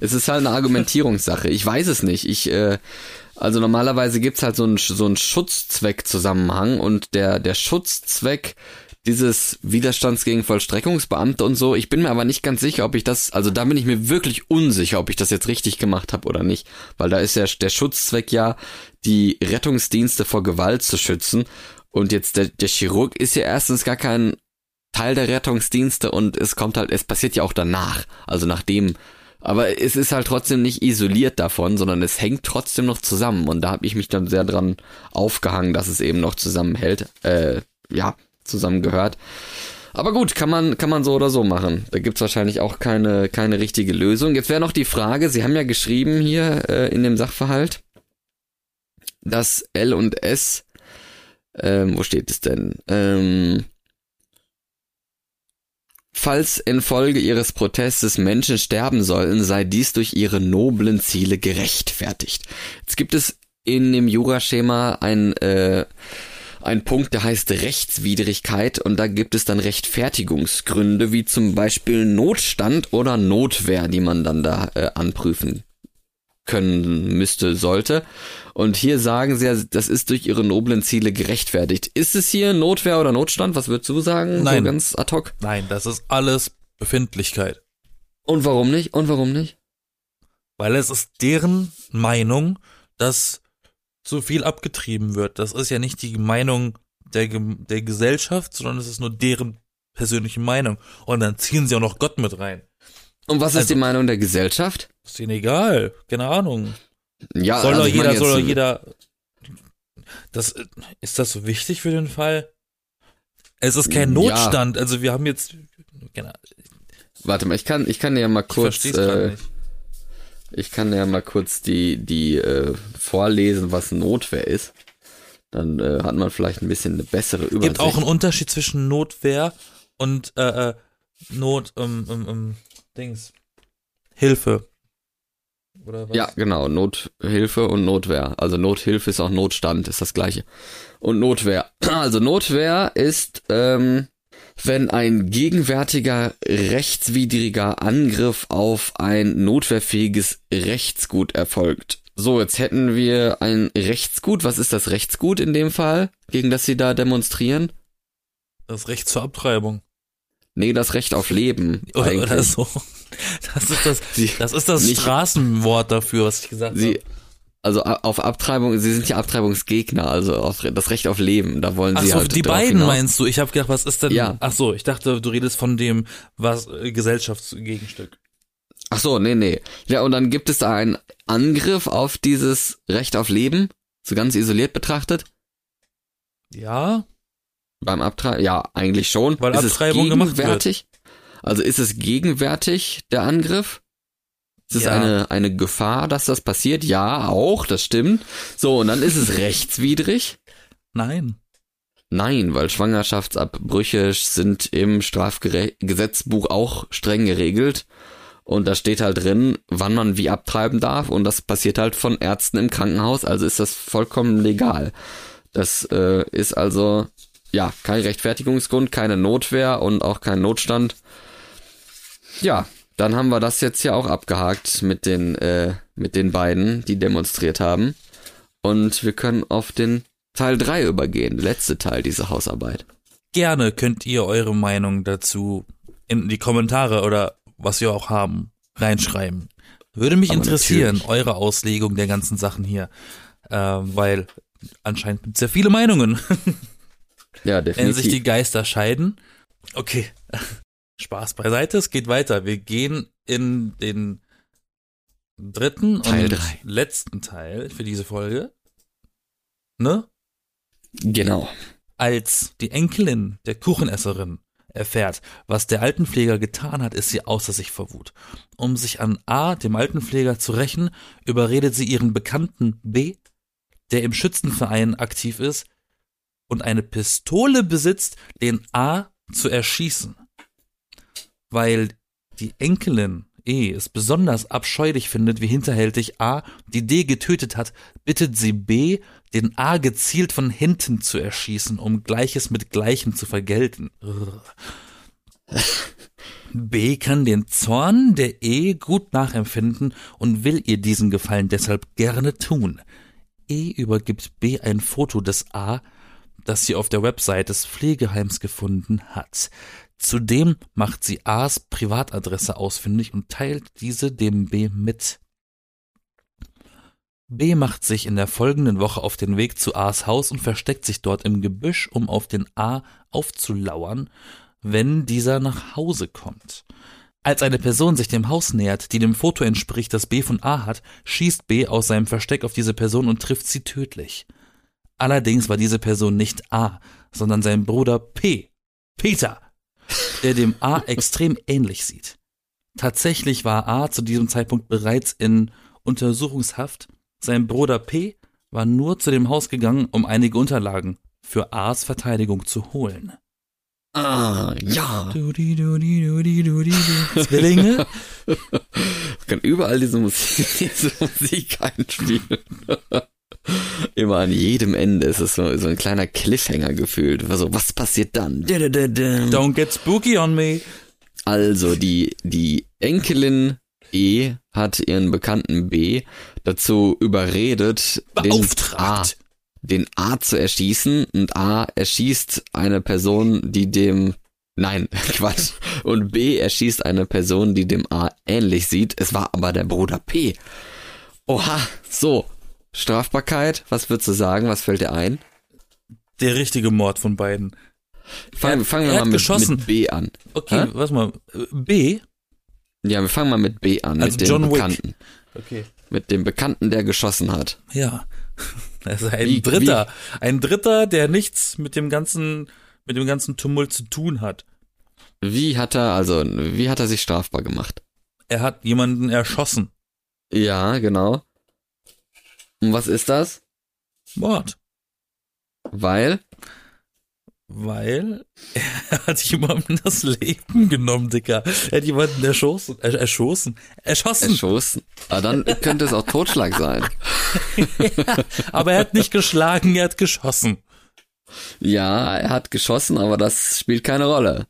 Es ist halt eine Argumentierungssache. Ich weiß es nicht. Ich, äh, also normalerweise gibt's halt so einen, so einen Schutzzweckzusammenhang und der, der Schutzzweck dieses Widerstands gegen Vollstreckungsbeamte und so, ich bin mir aber nicht ganz sicher, ob ich das, also da bin ich mir wirklich unsicher, ob ich das jetzt richtig gemacht habe oder nicht, weil da ist ja der Schutzzweck ja, die Rettungsdienste vor Gewalt zu schützen und jetzt der, der Chirurg ist ja erstens gar kein Teil der Rettungsdienste und es kommt halt, es passiert ja auch danach, also nachdem aber es ist halt trotzdem nicht isoliert davon, sondern es hängt trotzdem noch zusammen. Und da habe ich mich dann sehr dran aufgehangen, dass es eben noch zusammenhält. Äh, ja, zusammengehört. Aber gut, kann man, kann man so oder so machen. Da gibt's wahrscheinlich auch keine, keine richtige Lösung. Jetzt wäre noch die Frage, Sie haben ja geschrieben hier äh, in dem Sachverhalt, dass L und S, ähm, wo steht es denn? Ähm, Falls infolge ihres Protestes Menschen sterben sollen, sei dies durch ihre noblen Ziele gerechtfertigt. Jetzt gibt es in dem Juraschema ein, äh, ein Punkt, der heißt Rechtswidrigkeit und da gibt es dann Rechtfertigungsgründe, wie zum Beispiel Notstand oder Notwehr, die man dann da äh, anprüfen können müsste, sollte. Und hier sagen sie ja, das ist durch ihre noblen Ziele gerechtfertigt. Ist es hier Notwehr oder Notstand? Was würdest du sagen? Nein. So ganz ad hoc. Nein, das ist alles Befindlichkeit. Und warum nicht? Und warum nicht? Weil es ist deren Meinung, dass zu viel abgetrieben wird. Das ist ja nicht die Meinung der, der Gesellschaft, sondern es ist nur deren persönliche Meinung. Und dann ziehen sie auch noch Gott mit rein. Und was ist Also- die Meinung der Gesellschaft? Ist ihnen egal. Keine Ahnung. Ja, soll also doch ich jeder, soll doch jeder. Das, ist das so wichtig für den Fall? Es ist kein Ja. Notstand. Also wir haben jetzt, genau, Warte mal, ich kann, ich kann ja mal ich kurz, es gerade äh, ich kann ja mal kurz die, die äh, vorlesen, was Notwehr ist. Dann äh, hat man vielleicht ein bisschen eine bessere Es Übersicht. gibt auch einen Unterschied zwischen Notwehr und äh, äh, Not, ähm, ähm, ähm, Dings, Hilfe. Oder was? Ja, genau. Nothilfe und Notwehr. Also Nothilfe ist auch Notstand, ist das gleiche. Und Notwehr. Also Notwehr ist, ähm, wenn ein gegenwärtiger rechtswidriger Angriff auf ein notwehrfähiges Rechtsgut erfolgt. So, jetzt hätten wir ein Rechtsgut. Was ist das Rechtsgut in dem Fall, gegen das Sie da demonstrieren? Das Recht zur Abtreibung. Nee, das Recht auf Leben. Oder, eigentlich. oder so. Das ist das, Sie, das ist das Nicht- Straßenwort dafür, was ich gesagt Sie, habe. also auf Abtreibung, Sie sind ja Abtreibungsgegner, also auf das Recht auf Leben, da wollen Ach Sie so, halt die beiden hinaus. meinst du? Ich habe gedacht, was ist denn? Ja. Ach so, ich dachte, du redest von dem was äh, Gesellschaftsgegenstück. Ach so, nee, nee. Ja, und dann gibt es da einen Angriff auf dieses Recht auf Leben, so ganz isoliert betrachtet, Ja, beim Abtreiben, ja, eigentlich schon. Weil ist Abtreibung es gemacht wird. Also ist es gegenwärtig, der Angriff? Ist es Ja. eine, eine Gefahr, dass das passiert? Ja, auch, das stimmt. So, und dann ist es rechtswidrig? nein. Nein, weil Schwangerschaftsabbrüche sind im Strafgesetzbuch auch streng geregelt. Und da steht halt drin, wann man wie abtreiben darf. Und das passiert halt von Ärzten im Krankenhaus. Also ist das vollkommen legal. Das äh, ist also, ja, kein Rechtfertigungsgrund, keine Notwehr und auch kein Notstand. Ja, dann haben wir das jetzt ja auch abgehakt mit den, äh, mit den beiden, die demonstriert haben. Und wir können auf den Teil 3 übergehen, der letzte Teil dieser Hausarbeit. Gerne könnt ihr eure Meinung dazu in die Kommentare oder was wir auch haben, reinschreiben. Würde mich Aber interessieren, natürlich. eure Auslegung der ganzen Sachen hier. Äh, weil anscheinend gibt es ja viele Meinungen, Ja, wenn sich die definitiv. Geister scheiden. Okay, Spaß beiseite, es geht weiter. Wir gehen in den dritten Teil und drei. letzten Teil für diese Folge. Ne? Genau. Als die Enkelin der Kuchenesserin erfährt, was der Altenpfleger getan hat, ist sie außer sich vor Wut. Um sich an A, dem Altenpfleger, zu rächen, überredet sie ihren Bekannten B, der im Schützenverein aktiv ist und eine Pistole besitzt, den A zu erschießen. Weil die Enkelin E es besonders abscheulich findet, wie hinterhältig A die D getötet hat, bittet sie B, den A gezielt von hinten zu erschießen, um Gleiches mit Gleichem zu vergelten. B kann den Zorn der E gut nachempfinden und will ihr diesen Gefallen deshalb gerne tun. E übergibt B ein Foto des A, das sie auf der Website des Pflegeheims gefunden hat. Zudem macht sie A's Privatadresse ausfindig und teilt diese dem B mit. B macht sich in der folgenden Woche auf den Weg zu A's Haus und versteckt sich dort im Gebüsch, um auf den A aufzulauern, wenn dieser nach Hause kommt. Als eine Person sich dem Haus nähert, die dem Foto entspricht, das B von A hat, schießt B aus seinem Versteck auf diese Person und trifft sie tödlich. Allerdings war diese Person nicht A, sondern sein Bruder P. Peter, der dem A extrem ähnlich sieht. Tatsächlich war A zu diesem Zeitpunkt bereits in Untersuchungshaft. Sein Bruder P war nur zu dem Haus gegangen, um einige Unterlagen für A's Verteidigung zu holen. Ah, ja. Du. Zwillinge? Ich kann überall diese Musik, diese Musik einspielen. Immer an jedem Ende ist es so, so ein kleiner Cliffhanger gefühlt. Also, was passiert dann? Don't get spooky on me. Also, die, die Enkelin E hat ihren Bekannten B dazu überredet, den A, Beauftragt. den A zu erschießen und A erschießt eine Person, die dem Nein, Quatsch. Und B erschießt eine Person, die dem A ähnlich sieht. Es war aber der Bruder P. Oha, so. Strafbarkeit, was würdest du sagen? Was fällt dir ein? Der richtige Mord von beiden. Fangen, fangen wir mal mit, mit B an. Okay, Hä? warte mal. B? Ja, wir fangen mal mit B an, Also mit dem John Wick. Bekannten. Okay. Mit dem Bekannten, der geschossen hat. Ja. Also ein Wie- Dritter. Ein Dritter, der nichts mit dem ganzen, mit dem ganzen Tumult zu tun hat. Wie hat er, also, wie hat er sich strafbar gemacht? Er hat jemanden erschossen. Ja, genau. Und was ist das? Mord. Weil, Weil er hat jemandem das Leben genommen, Dicker. Er hat jemanden erschossen. Er, erschossen. Erschossen. erschossen. Aber dann könnte es auch Totschlag sein. Aber er hat nicht geschlagen, er hat geschossen. Ja, er hat geschossen, aber das spielt keine Rolle.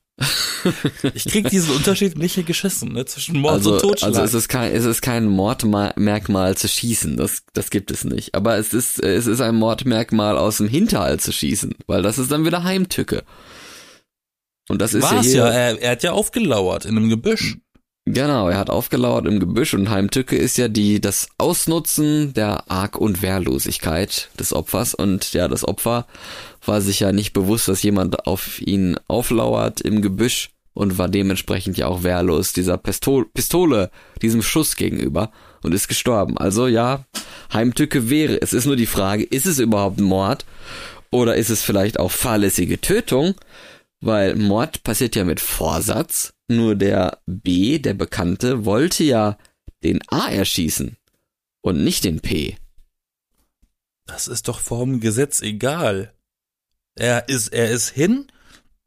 Ich krieg diesen Unterschied nicht hier geschissen, ne, zwischen Mord Also, und Totschlag. also es ist kein, es ist kein Mordmerkmal zu schießen, das, das gibt es nicht. Aber es ist, es ist ein Mordmerkmal aus dem Hinterhalt zu schießen, weil das ist dann wieder Heimtücke. Und das ist War's ja ja, hier, er, er hat ja aufgelauert in einem Gebüsch. genau, er hat aufgelauert im Gebüsch und Heimtücke ist ja die, das Ausnutzen der Arg- und Wehrlosigkeit des Opfers und ja, das Opfer war sich ja nicht bewusst, dass jemand auf ihn auflauert im Gebüsch und war dementsprechend ja auch wehrlos dieser Pistol Pistole, diesem Schuss gegenüber und ist gestorben. Also ja, Heimtücke wäre. Es ist nur die Frage, ist es überhaupt Mord oder ist es vielleicht auch fahrlässige Tötung? Weil Mord passiert ja mit Vorsatz. Nur der B, der Bekannte, wollte ja den A erschießen und nicht den P. Das ist doch vorm Gesetz egal. Er ist, er ist hin,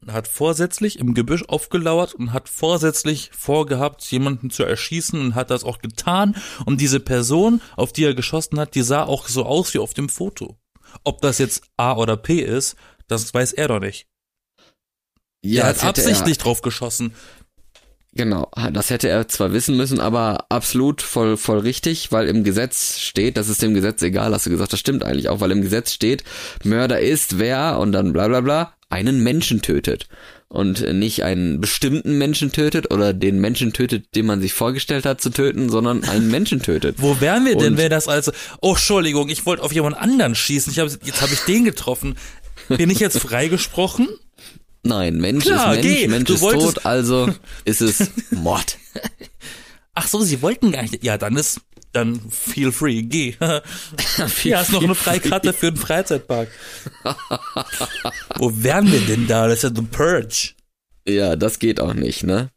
hat vorsätzlich im Gebüsch aufgelauert und hat vorsätzlich vorgehabt, jemanden zu erschießen und hat das auch getan. Und diese Person, auf die er geschossen hat, die sah auch so aus wie auf dem Foto. Ob das jetzt A oder P ist, das weiß er doch nicht. Ja, er hat absichtlich drauf geschossen. Genau, das hätte er zwar wissen müssen, aber absolut voll, voll richtig, weil im Gesetz steht, das ist dem Gesetz egal, hast du gesagt, das stimmt eigentlich auch, weil im Gesetz steht, Mörder ist wer und dann bla bla bla, einen Menschen tötet. Und nicht einen bestimmten Menschen tötet oder den Menschen tötet, den man sich vorgestellt hat zu töten, sondern einen Menschen tötet. Wo wären wir denn, wäre das also, oh, Entschuldigung, ich wollte auf jemand anderen schießen, ich hab, jetzt habe ich den getroffen. Bin ich jetzt freigesprochen? Nein, Mensch Klar, ist Mensch, geh, Mensch du ist wolltest- tot, also ist es Mord. Ach so, sie wollten gar nicht. Ja, dann ist, dann feel free, geh. Hier hast noch eine Freikarte für den Freizeitpark. Wo wären wir denn da? Das ist ja The Purge. Ja, das geht auch nicht, ne?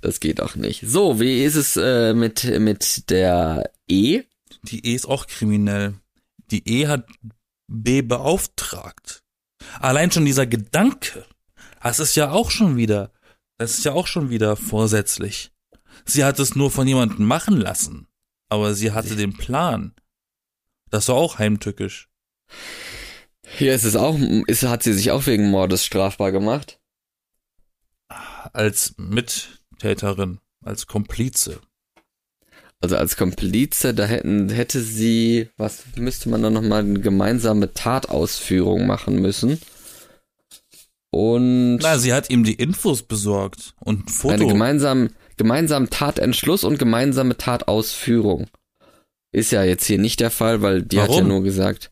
Das geht auch nicht. So, wie ist es äh, mit, mit der E? Die E ist auch kriminell. Die E hat B beauftragt. Allein schon dieser Gedanke, das ist ja auch schon wieder, das ist ja auch schon wieder vorsätzlich. Sie hat es nur von jemandem machen lassen, aber sie hatte den Plan. Das war auch heimtückisch. Hier ist es auch, ist, hat sie sich auch wegen Mordes strafbar gemacht? Als Mittäterin, als Komplize. Also als Komplize, da hätten, hätte sie, was müsste man da nochmal, eine gemeinsame Tatausführung machen müssen. Und Na, sie hat ihm die Infos besorgt und ein Foto. eine gemeinsam, gemeinsamen Tatentschluss und gemeinsame Tatausführung. Ist ja jetzt hier nicht der Fall, weil die hat ja Warum? nur gesagt,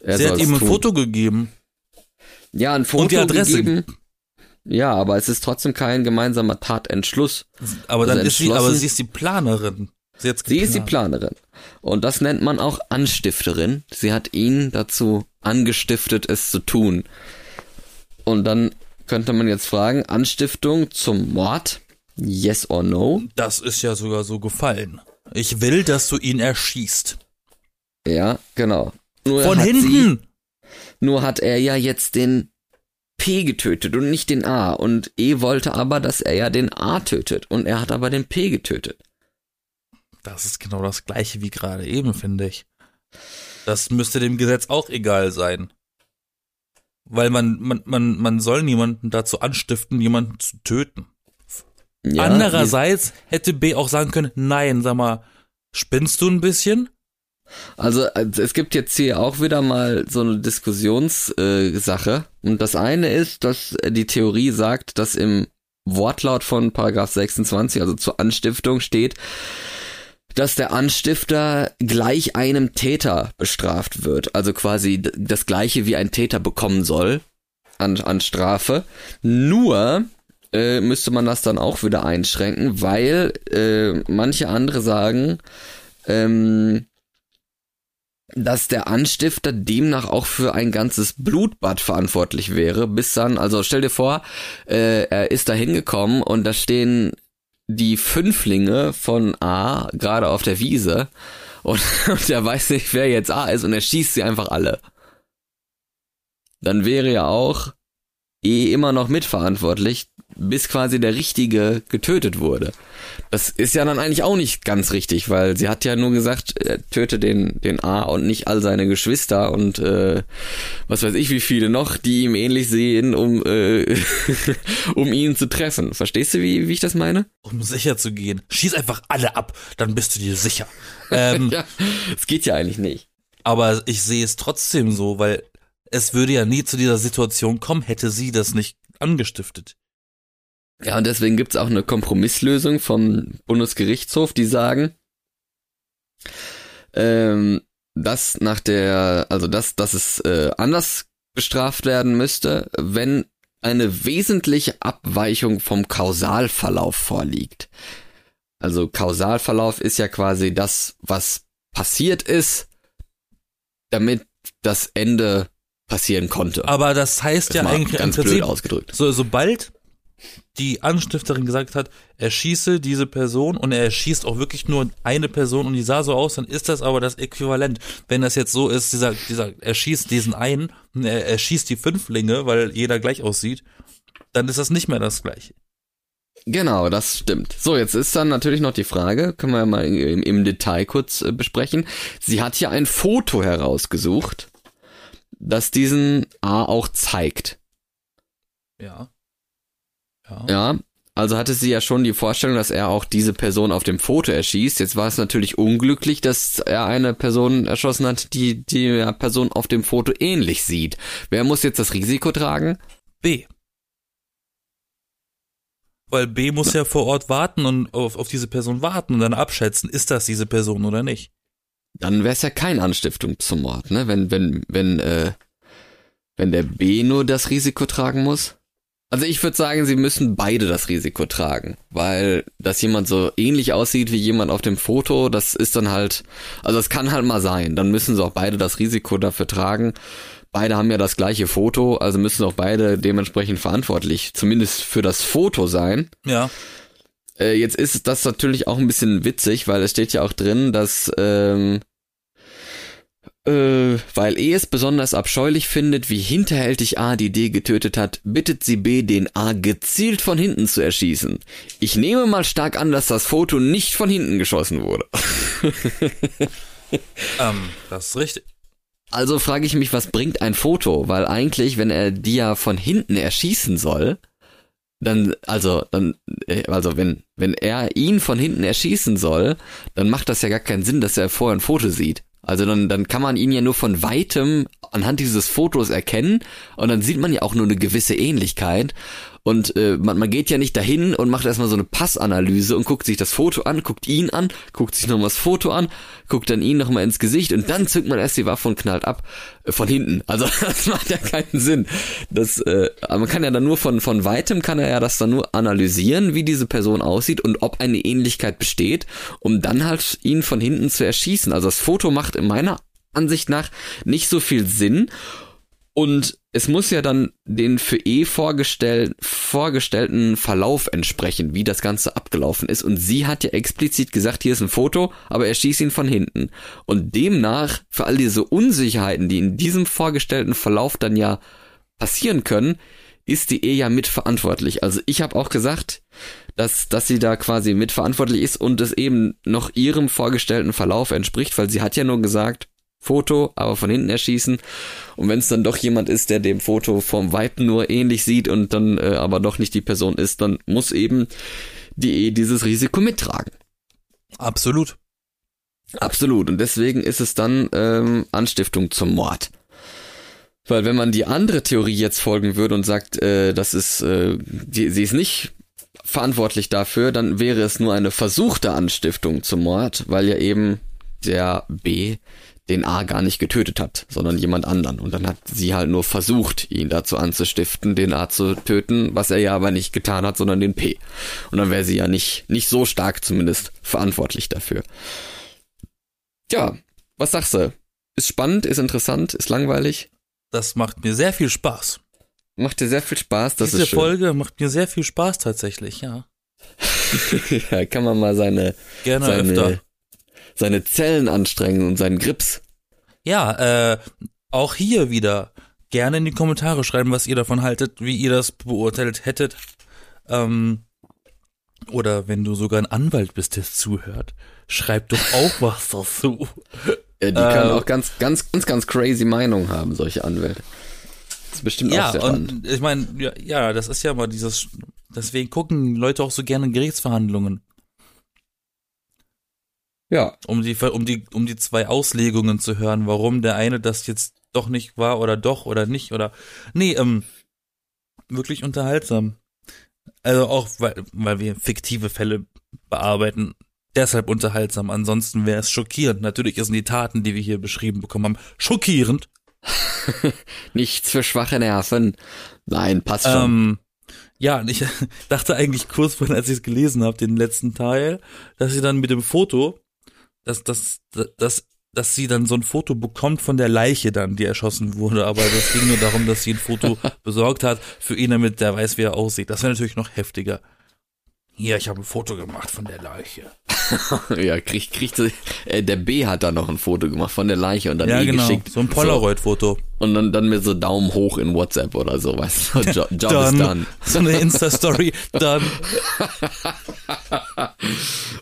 er sie hat ihm ein tun. Foto gegeben. Ja, ein Foto Und die Adresse. gegeben. Ja, aber es ist trotzdem kein gemeinsamer Tatentschluss. Aber dann Also ist sie, aber sie ist die Planerin. Sie, hat's Sie ist die. Planerin. Und das nennt man auch Anstifterin. Sie hat ihn dazu angestiftet, es zu tun. Und dann könnte man jetzt fragen, Anstiftung zum Mord? Yes or no? Das ist ja sogar so gefallen. Ich will, dass du ihn erschießt. Ja, genau. Nur Von hinten. Sie, nur hat er ja jetzt den P getötet und nicht den A. Und E wollte aber, dass er ja den A tötet. Und er hat aber den P getötet. Das ist genau das gleiche wie gerade eben, finde ich. Das müsste dem Gesetz auch egal sein. Weil man, man, man, man soll niemanden dazu anstiften, jemanden zu töten. Ja, Andererseits hätte B auch sagen können, nein, sag mal, spinnst du ein bisschen? Also äh, es gibt jetzt hier auch wieder mal so eine Diskussionssache. Äh. Und das eine ist, dass die Theorie sagt, dass im Wortlaut von Paragraph 26, also zur Anstiftung steht, dass der Anstifter gleich einem Täter bestraft wird. Also quasi das gleiche wie ein Täter bekommen soll an, an Strafe. Nur äh, müsste man das dann auch wieder einschränken, weil äh, manche andere sagen, ähm, dass der Anstifter demnach auch für ein ganzes Blutbad verantwortlich wäre, bis dann, also stell dir vor, äh, er ist da hingekommen und da stehen die Fünflinge von A gerade auf der Wiese und, und er weiß nicht, wer jetzt A ist und er schießt sie einfach alle. Dann wäre ja auch E immer noch mitverantwortlich, bis quasi der Richtige getötet wurde. Das ist ja dann eigentlich auch nicht ganz richtig, weil sie hat ja nur gesagt, er töte den, den A und nicht all seine Geschwister und äh, was weiß ich wie viele noch, die ihm ähnlich sehen, um, äh, um ihn zu treffen. Verstehst du, wie, wie ich das meine? Um sicher zu gehen. Schieß einfach alle ab, dann bist du dir sicher. Ähm, Ja, es geht ja eigentlich nicht. Aber ich sehe es trotzdem so, weil es würde ja nie zu dieser Situation kommen, hätte sie das nicht angestiftet. Ja, und deswegen gibt's auch eine Kompromisslösung vom Bundesgerichtshof, die sagen, ähm, dass nach der, also dass, dass es äh, anders bestraft werden müsste, wenn eine wesentliche Abweichung vom Kausalverlauf vorliegt. Also Kausalverlauf ist ja quasi das, was passiert ist, damit das Ende passieren konnte. Aber das heißt Das ja eigentlich ganz blöd ausgedrückt. so, sobald die Anstifterin gesagt hat, erschieße diese Person und er erschießt auch wirklich nur eine Person und die sah so aus, dann ist das aber das Äquivalent. Wenn das jetzt so ist, dieser, dieser, er schießt diesen einen, er, er schießt die Fünflinge, weil jeder gleich aussieht, dann ist das nicht mehr das gleiche. Genau, das stimmt. So, jetzt ist dann natürlich noch die Frage, können wir ja mal im, im Detail kurz äh, besprechen. Sie hat hier ein Foto herausgesucht, das diesen A auch zeigt. Ja. Ja. Ja, also hatte sie ja schon die Vorstellung, dass er auch diese Person auf dem Foto erschießt. Jetzt war es natürlich unglücklich, dass er eine Person erschossen hat, die die Person auf dem Foto ähnlich sieht. Wer muss jetzt das Risiko tragen? B. Weil B muss ja vor Ort warten und auf, auf diese Person warten und dann abschätzen, ist das diese Person oder nicht. Dann wäre es ja kein Anstiftung zum Mord, ne? Wenn, wenn, wenn, äh, wenn der B nur das Risiko tragen muss. Also ich würde sagen, sie müssen beide das Risiko tragen, weil dass jemand so ähnlich aussieht wie jemand auf dem Foto, das ist dann halt, also es kann halt mal sein, dann müssen sie auch beide das Risiko dafür tragen. Beide haben ja das gleiche Foto, also müssen auch beide dementsprechend verantwortlich, zumindest für das Foto sein. Ja. Äh, jetzt ist das natürlich auch ein bisschen witzig, weil es steht ja auch drin, dass ähm, äh, weil E es besonders abscheulich findet, wie hinterhältig A die D getötet hat, bittet sie B, den A gezielt von hinten zu erschießen. Ich nehme mal stark an, dass das Foto nicht von hinten geschossen wurde. ähm, das ist richtig. Also frage ich mich, was bringt ein Foto? Weil eigentlich, wenn er die ja von hinten erschießen soll, dann, also, dann, äh, also wenn, wenn er ihn von hinten erschießen soll, dann macht das ja gar keinen Sinn, dass er vorher ein Foto sieht. Also dann, dann kann man ihn ja nur von weitem anhand dieses Fotos erkennen und dann sieht man ja auch nur eine gewisse Ähnlichkeit. Und äh, man, man geht ja nicht dahin und macht erstmal so eine Passanalyse und guckt sich das Foto an, guckt ihn an, guckt sich nochmal das Foto an, guckt dann ihn nochmal ins Gesicht und dann zückt man erst die Waffe und knallt ab äh, von hinten. Also das macht ja keinen Sinn. Das, äh, man kann ja dann nur von, von weitem kann er ja das dann nur analysieren, wie diese Person aussieht und ob eine Ähnlichkeit besteht, um dann halt ihn von hinten zu erschießen. Also das Foto macht in meiner Ansicht nach nicht so viel Sinn. Und es muss ja dann den für E vorgestell, vorgestellten Verlauf entsprechen, wie das Ganze abgelaufen ist. Und sie hat ja explizit gesagt, hier ist ein Foto, aber er schießt ihn von hinten. Und demnach, für all diese Unsicherheiten, die in diesem vorgestellten Verlauf dann ja passieren können, ist die E ja mitverantwortlich. Also ich habe auch gesagt, dass, dass sie da quasi mitverantwortlich ist und es eben noch ihrem vorgestellten Verlauf entspricht, weil sie hat ja nur gesagt, Foto, aber von hinten erschießen. Und wenn es dann doch jemand ist, der dem Foto vom Weiten nur ähnlich sieht und dann äh, aber doch nicht die Person ist, dann muss eben die E dieses Risiko mittragen. Absolut. Absolut. Und deswegen ist es dann ähm, Anstiftung zum Mord. Weil wenn man die andere Theorie jetzt folgen würde und sagt, äh, das ist, äh, die, sie ist nicht verantwortlich dafür, dann wäre es nur eine versuchte Anstiftung zum Mord, weil ja eben der B den A gar nicht getötet hat, sondern jemand anderen. Und dann hat sie halt nur versucht, ihn dazu anzustiften, den A zu töten, was er ja aber nicht getan hat, sondern den P. Und dann wäre sie ja nicht, nicht so stark zumindest verantwortlich dafür. Tja, was sagst du? Ist spannend, ist interessant, ist langweilig? Das macht mir sehr viel Spaß. Macht dir sehr viel Spaß, das Diese ist schön. Folge macht mir sehr viel Spaß tatsächlich, ja. ja, kann man mal seine, Gerne seine, öfter. Seine Zellen anstrengen und seinen Grips. Ja, äh, auch hier wieder gerne in die Kommentare schreiben, was ihr davon haltet, wie ihr das beurteilt hättet. Ähm, oder wenn du sogar ein Anwalt bist, der zuhört, schreib doch auch was dazu. Ja, die können auch ganz, ganz, ganz, ganz crazy Meinungen haben, solche Anwälte. Das ist bestimmt Ja, auch sehr spannend. und ich meine, ja, ja, das ist ja mal dieses, deswegen gucken Leute auch so gerne Gerichtsverhandlungen, Ja, um die, um die, um die zwei Auslegungen zu hören, warum der eine das jetzt doch nicht war oder doch oder nicht oder, nee, ähm, wirklich unterhaltsam. Also auch, weil, weil wir fiktive Fälle bearbeiten, deshalb unterhaltsam. Ansonsten wäre es schockierend. Natürlich sind die Taten, die wir hier beschrieben bekommen haben, schockierend. nichts für schwache Nerven. Nein, passt schon. Ähm, ja, ich dachte eigentlich kurz vorhin, als ich es gelesen habe, den letzten Teil, dass sie dann mit dem Foto, dass, dass, dass, dass sie dann so ein Foto bekommt von der Leiche dann, die erschossen wurde, aber das ging nur darum, dass sie ein Foto besorgt hat für ihn, damit der weiß, wie er aussieht. Das wäre natürlich noch heftiger. Hier, ich habe ein Foto gemacht von der Leiche. ja, kriegt, kriegt, äh, der B hat da noch ein Foto gemacht von der Leiche und dann Ja, eh genau. geschickt. So ein Polaroid-Foto. Und dann, dann mit so Daumen hoch in WhatsApp oder so, weißt du. Jo Job ist done. So eine Insta-Story. Dann.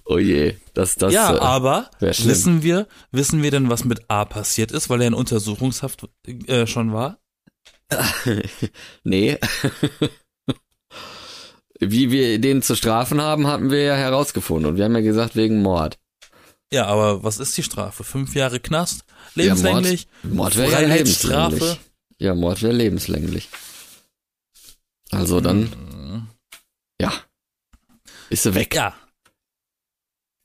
Oh je, das, das, Ja, äh, aber wissen wir, wissen wir denn, was mit A passiert ist, weil er in Untersuchungshaft äh, schon war? nee. Wie wir den zu strafen haben, hatten wir ja herausgefunden. Und wir haben ja gesagt, wegen Mord. Ja, aber was ist die Strafe? Fünf Jahre Knast? Lebenslänglich? Ja, Mord, Mord wäre ja lebenslänglich. Ja, Mord wäre lebenslänglich. Also dann, Mhm. ja. Ist sie weg. Ja.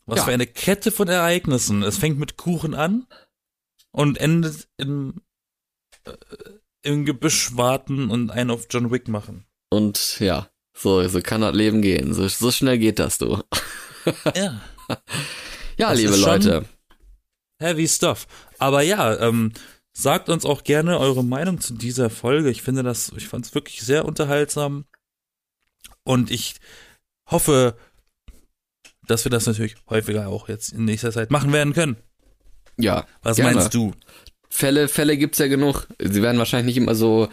Was Ja. für eine Kette von Ereignissen. Es fängt mit Kuchen an und endet im, äh, im Gebüsch warten und einen auf John Wick machen. Und ja, so, so kann das Leben gehen. So, so schnell geht das, du. Ja. Ja, Das liebe Leute. Heavy stuff. Aber ja, ähm, sagt uns auch gerne eure Meinung zu dieser Folge. Ich finde das, ich fand es wirklich sehr unterhaltsam. Und ich hoffe, dass wir das natürlich häufiger auch jetzt in nächster Zeit machen werden können. Ja. Was gerne. meinst du? Fälle, Fälle gibt's ja genug. Sie werden wahrscheinlich nicht immer so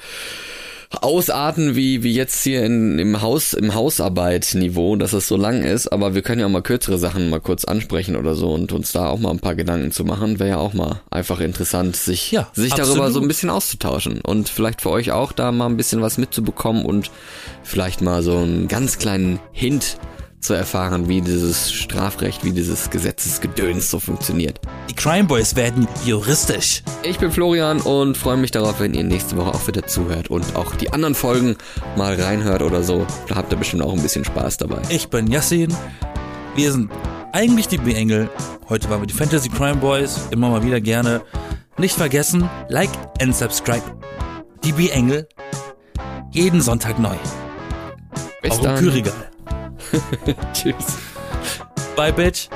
ausarten wie, wie jetzt hier in, im Haus, im Hausarbeitniveau, dass es so lang ist, aber wir können ja auch mal kürzere Sachen mal kurz ansprechen oder so und uns da auch mal ein paar Gedanken zu machen, wäre ja auch mal einfach interessant, sich, Ja, sich darüber so ein bisschen auszutauschen. Und vielleicht für euch auch da mal ein bisschen was mitzubekommen und vielleicht mal so einen ganz kleinen Hint zu erfahren, wie dieses Strafrecht, wie dieses Gesetzesgedöns so funktioniert. Die Crime Boys werden juristisch. Ich bin Florian und freue mich darauf, wenn ihr nächste Woche auch wieder zuhört und auch die anderen Folgen mal reinhört oder so. Da habt ihr bestimmt auch ein bisschen Spaß dabei. Ich bin Yassin. Wir sind eigentlich die B-Engel. Heute waren wir die Fantasy Crime Boys. Immer mal wieder gerne. Nicht vergessen, like and subscribe. Die B-Engel. Jeden Sonntag neu. Bis Auch im dann. Kühlregal. Tschüss. Bye, Bitch.